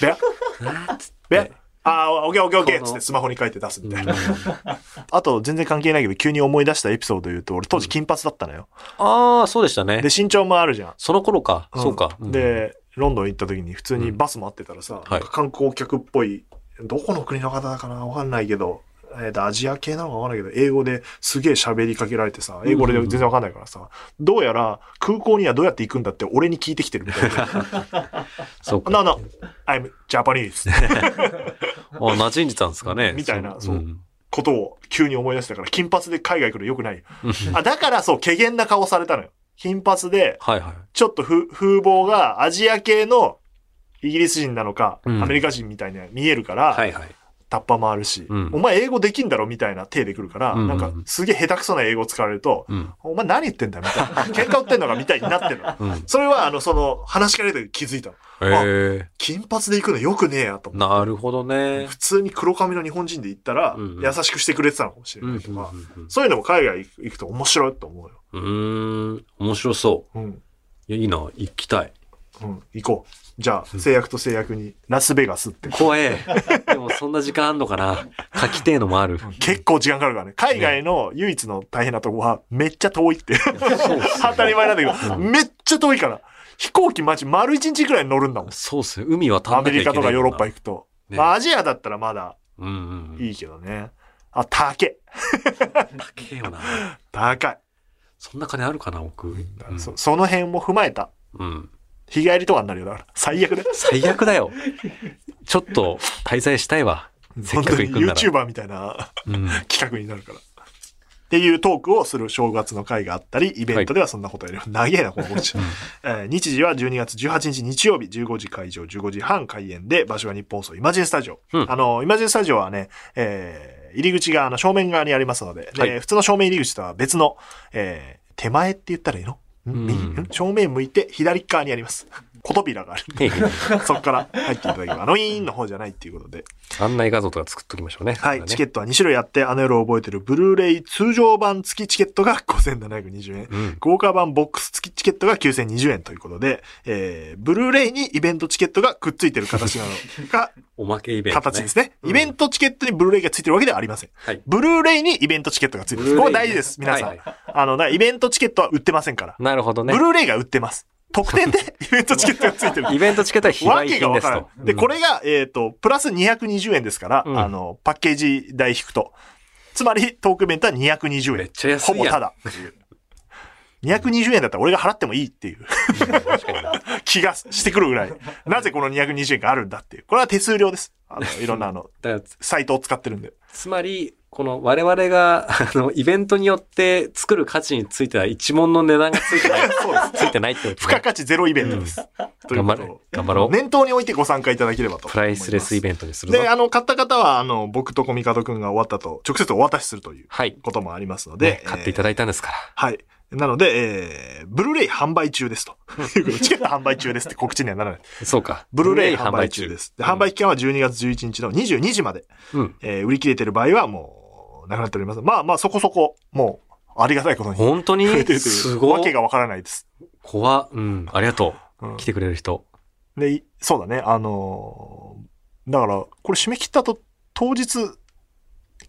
ビア、あーつってビア、あー、オッケーオッケーオッケーこのつってスマホに書いて出すみたいな。あと、全然関係ないけど、急に思い出したエピソード言うと、俺当時金髪だったのよ。あー、そうでしたねで、。身長もあるじゃん。その頃か。んそうか。うん、で、ロンドン行った時に普通にバス待ってたらさ、はい観光客っぽい、どこの国の方だかなわかんないけど、えーと、アジア系なのかわかんないけど、英語ですげえ喋りかけられてさ、英語で全然わかんないからさ、どうやら空港にはどうやって行くんだって俺に聞いてきてるみたいな。そうか。no, no, I'm Japanese あ、馴染んでたんですかね。みたいなそううんことを急に思い出したから、金髪で海外来るのよくないよ。あ、だからそう、怪げな顔されたのよ。金髪で、はいはい。ちょっとふ風貌がアジア系のイギリス人なのか、うんアメリカ人みたいに見えるから、はいはい。タッパもあるし、うんお前英語できんだろみたいな手で来るから、うんうんなんかすげえ下手くそな英語使われると、うん。お前何言ってんだよみたいな。喧嘩売ってんのかみたいになってるの。うん。それはあの、その、話しかけて気づいたの。へえ。金髪で行くのよくねえやと思って。なるほどね。普通に黒髪の日本人で行ったら、うんうん優しくしてくれてたのかもしれうん。うなんいとか、うんそういうのも海外行くと面白いと思うよ。うん。うーん。面白そう。うん。いや、いいな。行きたい。うん。行こう。じゃあ、制約と制約に、ラスベガスって。怖え。でもそんな時間あんのかな。書きてえのもある。結構時間かかるからね。海外の唯一の大変なとこは、めっちゃ遠いって。当たり前なんだけど、めっちゃ遠いから。飛行機マジ丸一日くらい乗るんだもん。そうっすね。海はアメリカとかヨーロッパ行行くと。ねまあアジアだったらまだ。いいけどね。あ、高え。高えよな。高い。そんな金あるかな、僕。うんそその辺も踏まえた。うん。日帰りとかになるよ。だから。最悪だよ。最悪だよ。ちょっと滞在したいわ。せっ本当に行くんなら。YouTuber みたいなうん。企画になるから。っていうトークをする正月の会があったり、イベントではそんなことやる。長えな、この告知。えー日時は12月18日日曜日、15時会場、15時半開演で、場所は日本放送イマジンスタジオ。うんあの、イマジンスタジオはね、えー入り口があの正面側にありますので、ではい普通の正面入り口とは別の、えー手前って言ったらいいの、正面向いて左側にあります。コトビラがあるんで。そこから入っていただければ、あのイーンの方じゃないっていうことで。案内画像とか作っときましょうね。はい。チケッットは2種類あって、あの夜を覚えてるブルーレイ通常版付きチケットが5720円。ト。うん。豪華版ボックス付きチケットが9020円ということで、えー、ブルーレイにイベントチケットがくっついてる形なのが、おまけイベント、ね。形ですね。うんイベントチケットにブルーレイがついてるわけではありません。はい。ブルーレイにイベントチケットがついてる。これ大事です、皆さん。はいはあの、イベントチケットは売ってませんから。なるほどねブ。ルーレイが売ってます。特典で イベントチケットがついてる。イベントチケットは非わ売けがわから品ですと。で、これが、えっ、と、プラス220円ですから、うんあの、パッケージ代引くと。つまり、トークイベントは220円。めっちゃ安いほぼただ。220円だったら俺が払ってもいいっていう 気がしてくるぐらい。なぜこの220円があるんだっていう。これは手数料です。あの、いろんなあの、サイトを使ってるんで。つまり、この我々が、あの、イベントによって作る価値については一問の値段がついてない。そうです。ついてないってこと付加ね。価値ゼロイベントです。という頑張れことを。頑張ろう。念頭に置いてご参加いただければと。プライスレスインベントにするぞで、。あの、買った方は、あの、僕とコミカドくんが終わったと、直接お渡しするというはい。こともありますのでね、買っていただいたんですから。はい。なので、えー、ブルーレイ販売中ですと。チケット販売中ですって告知にはならない。そうか。ブルーレイ販売中です。で販売期間は12月11日の22時まで、うん。えー売り切れてる場合はもう、なくなっております。まあまあ、そこそこ、もう、ありがたいことに増本当に？えてるという。すごい。わけがわからないです。怖っうん。ありがとうんう。来てくれる人。で、いそうだね、あのーだから、これ締め切ったと、当日、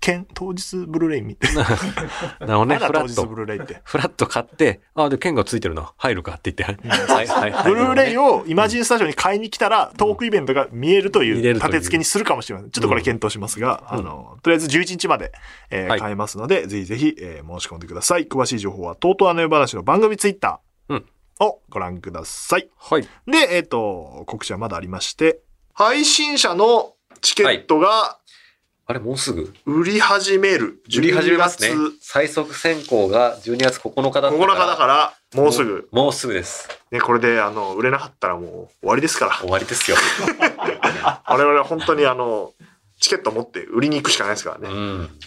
券、当日ブルーレイ見て。なるほどね。まだ当日フラット。ブルーレイって。フラット買って、あ、で、剣がついてるな。入るかって言って。はい、はい、はい。ブルーレイを。をイマジンスタジオに買いに来たら、トークイベントが見えるという立て付けにするかもしれません。ちょっとこれ検討しますが、うんあの、とりあえず11日まで、えーはい買えますので、ぜひぜひ、えー申し込んでください。詳しい情報は、とうとうあの世話の番組ツイッターうんをご覧ください。はい。で、えっ、と、告知はまだありまして、配信者のチケットがあれ、もうすぐ？売り始める。売り始めますね12。最速選考が12月9日だった月9日だから、もうすぐ。もうすぐです。ね、これで、あの、売れなかったらもう終わりですから。終わりですよ。我々は本当にあの、チケット持って売りに行くしかないですからね。うん。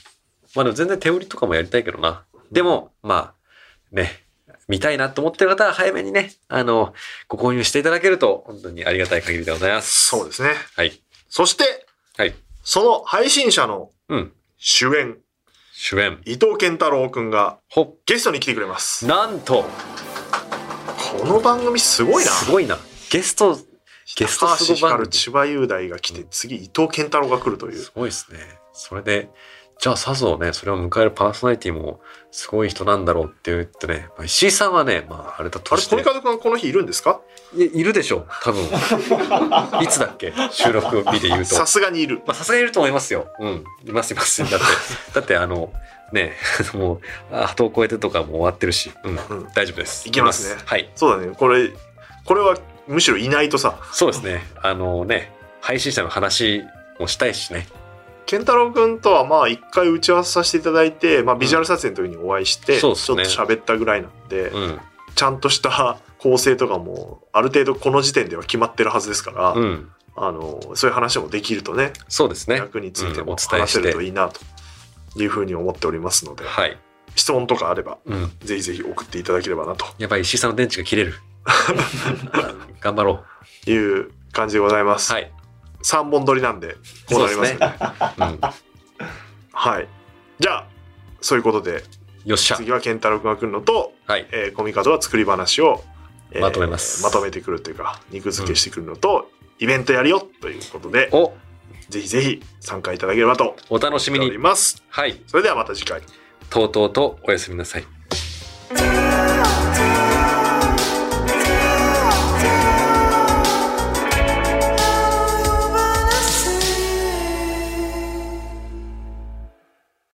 まあでも全然手売りとかもやりたいけどな。でも、まあ、ね、見たいなと思ってる方は早めにね、あの、ご購入していただけると本当にありがたい限りでございます。そうですね。はい。そして、はい。その配信者のうん。主演、主演。伊藤健太郎くんがほっ。ゲストに来てくれます。なんと、この番組すごいな。すごいな。ゲスト、ゲスト高橋すご番組ひかる、千葉雄大が来て、次伊藤健太郎が来るというす。ごいですね。それで、じゃあさぞね、それを迎えるパーソナリティもすごい人なんだろうって言ってね、まあ、石井さんはね、まああれだとあれ、して小見和くんはこの日いるんですか？いいるでしょう、多分。いつだっけ収録日で言うと。さすがにいる。まあさすがにいると思いますよ。うん。いますいます。だって、だってあの、ね、もう、あ後を超えてとかも終わってるし、うん、うん大丈夫です。いけますねはい。そうだね。これ、これはむしろいないとさ、そうですね。あのね、配信者の話もしたいしね。健太郎くんとはまあ一回打ち合わせさせていただいて、まあビジュアル撮影の時にお会いして、ちょっとそうっすね喋ったぐらいなんで、うん。ちゃんとした構成とかもある程度この時点では決まってるはずですから、うん。あのそういう話もできるとねそうですね。役についてうんも話せるといいなというふうに思っておりますので、はい。質問とかあればうん。ぜひぜひ送っていただければなとやっぱり石井さんの電池が切れる。頑張ろいう感じでございまう。す。はい。3本撮りなんでこうなりますよね。うん。はい。じゃあそういうことでよっしゃ。次は健太郎くんが来るのと、はい。えー、コミカドは作り話を、えーまとめますまとめてくるというか肉付けしてくるのと、イベントやるよということでお、ぜひぜひ参加いただければとお楽しみに。ます。はい。それではまた次回。とうとうとおやすみなさい。「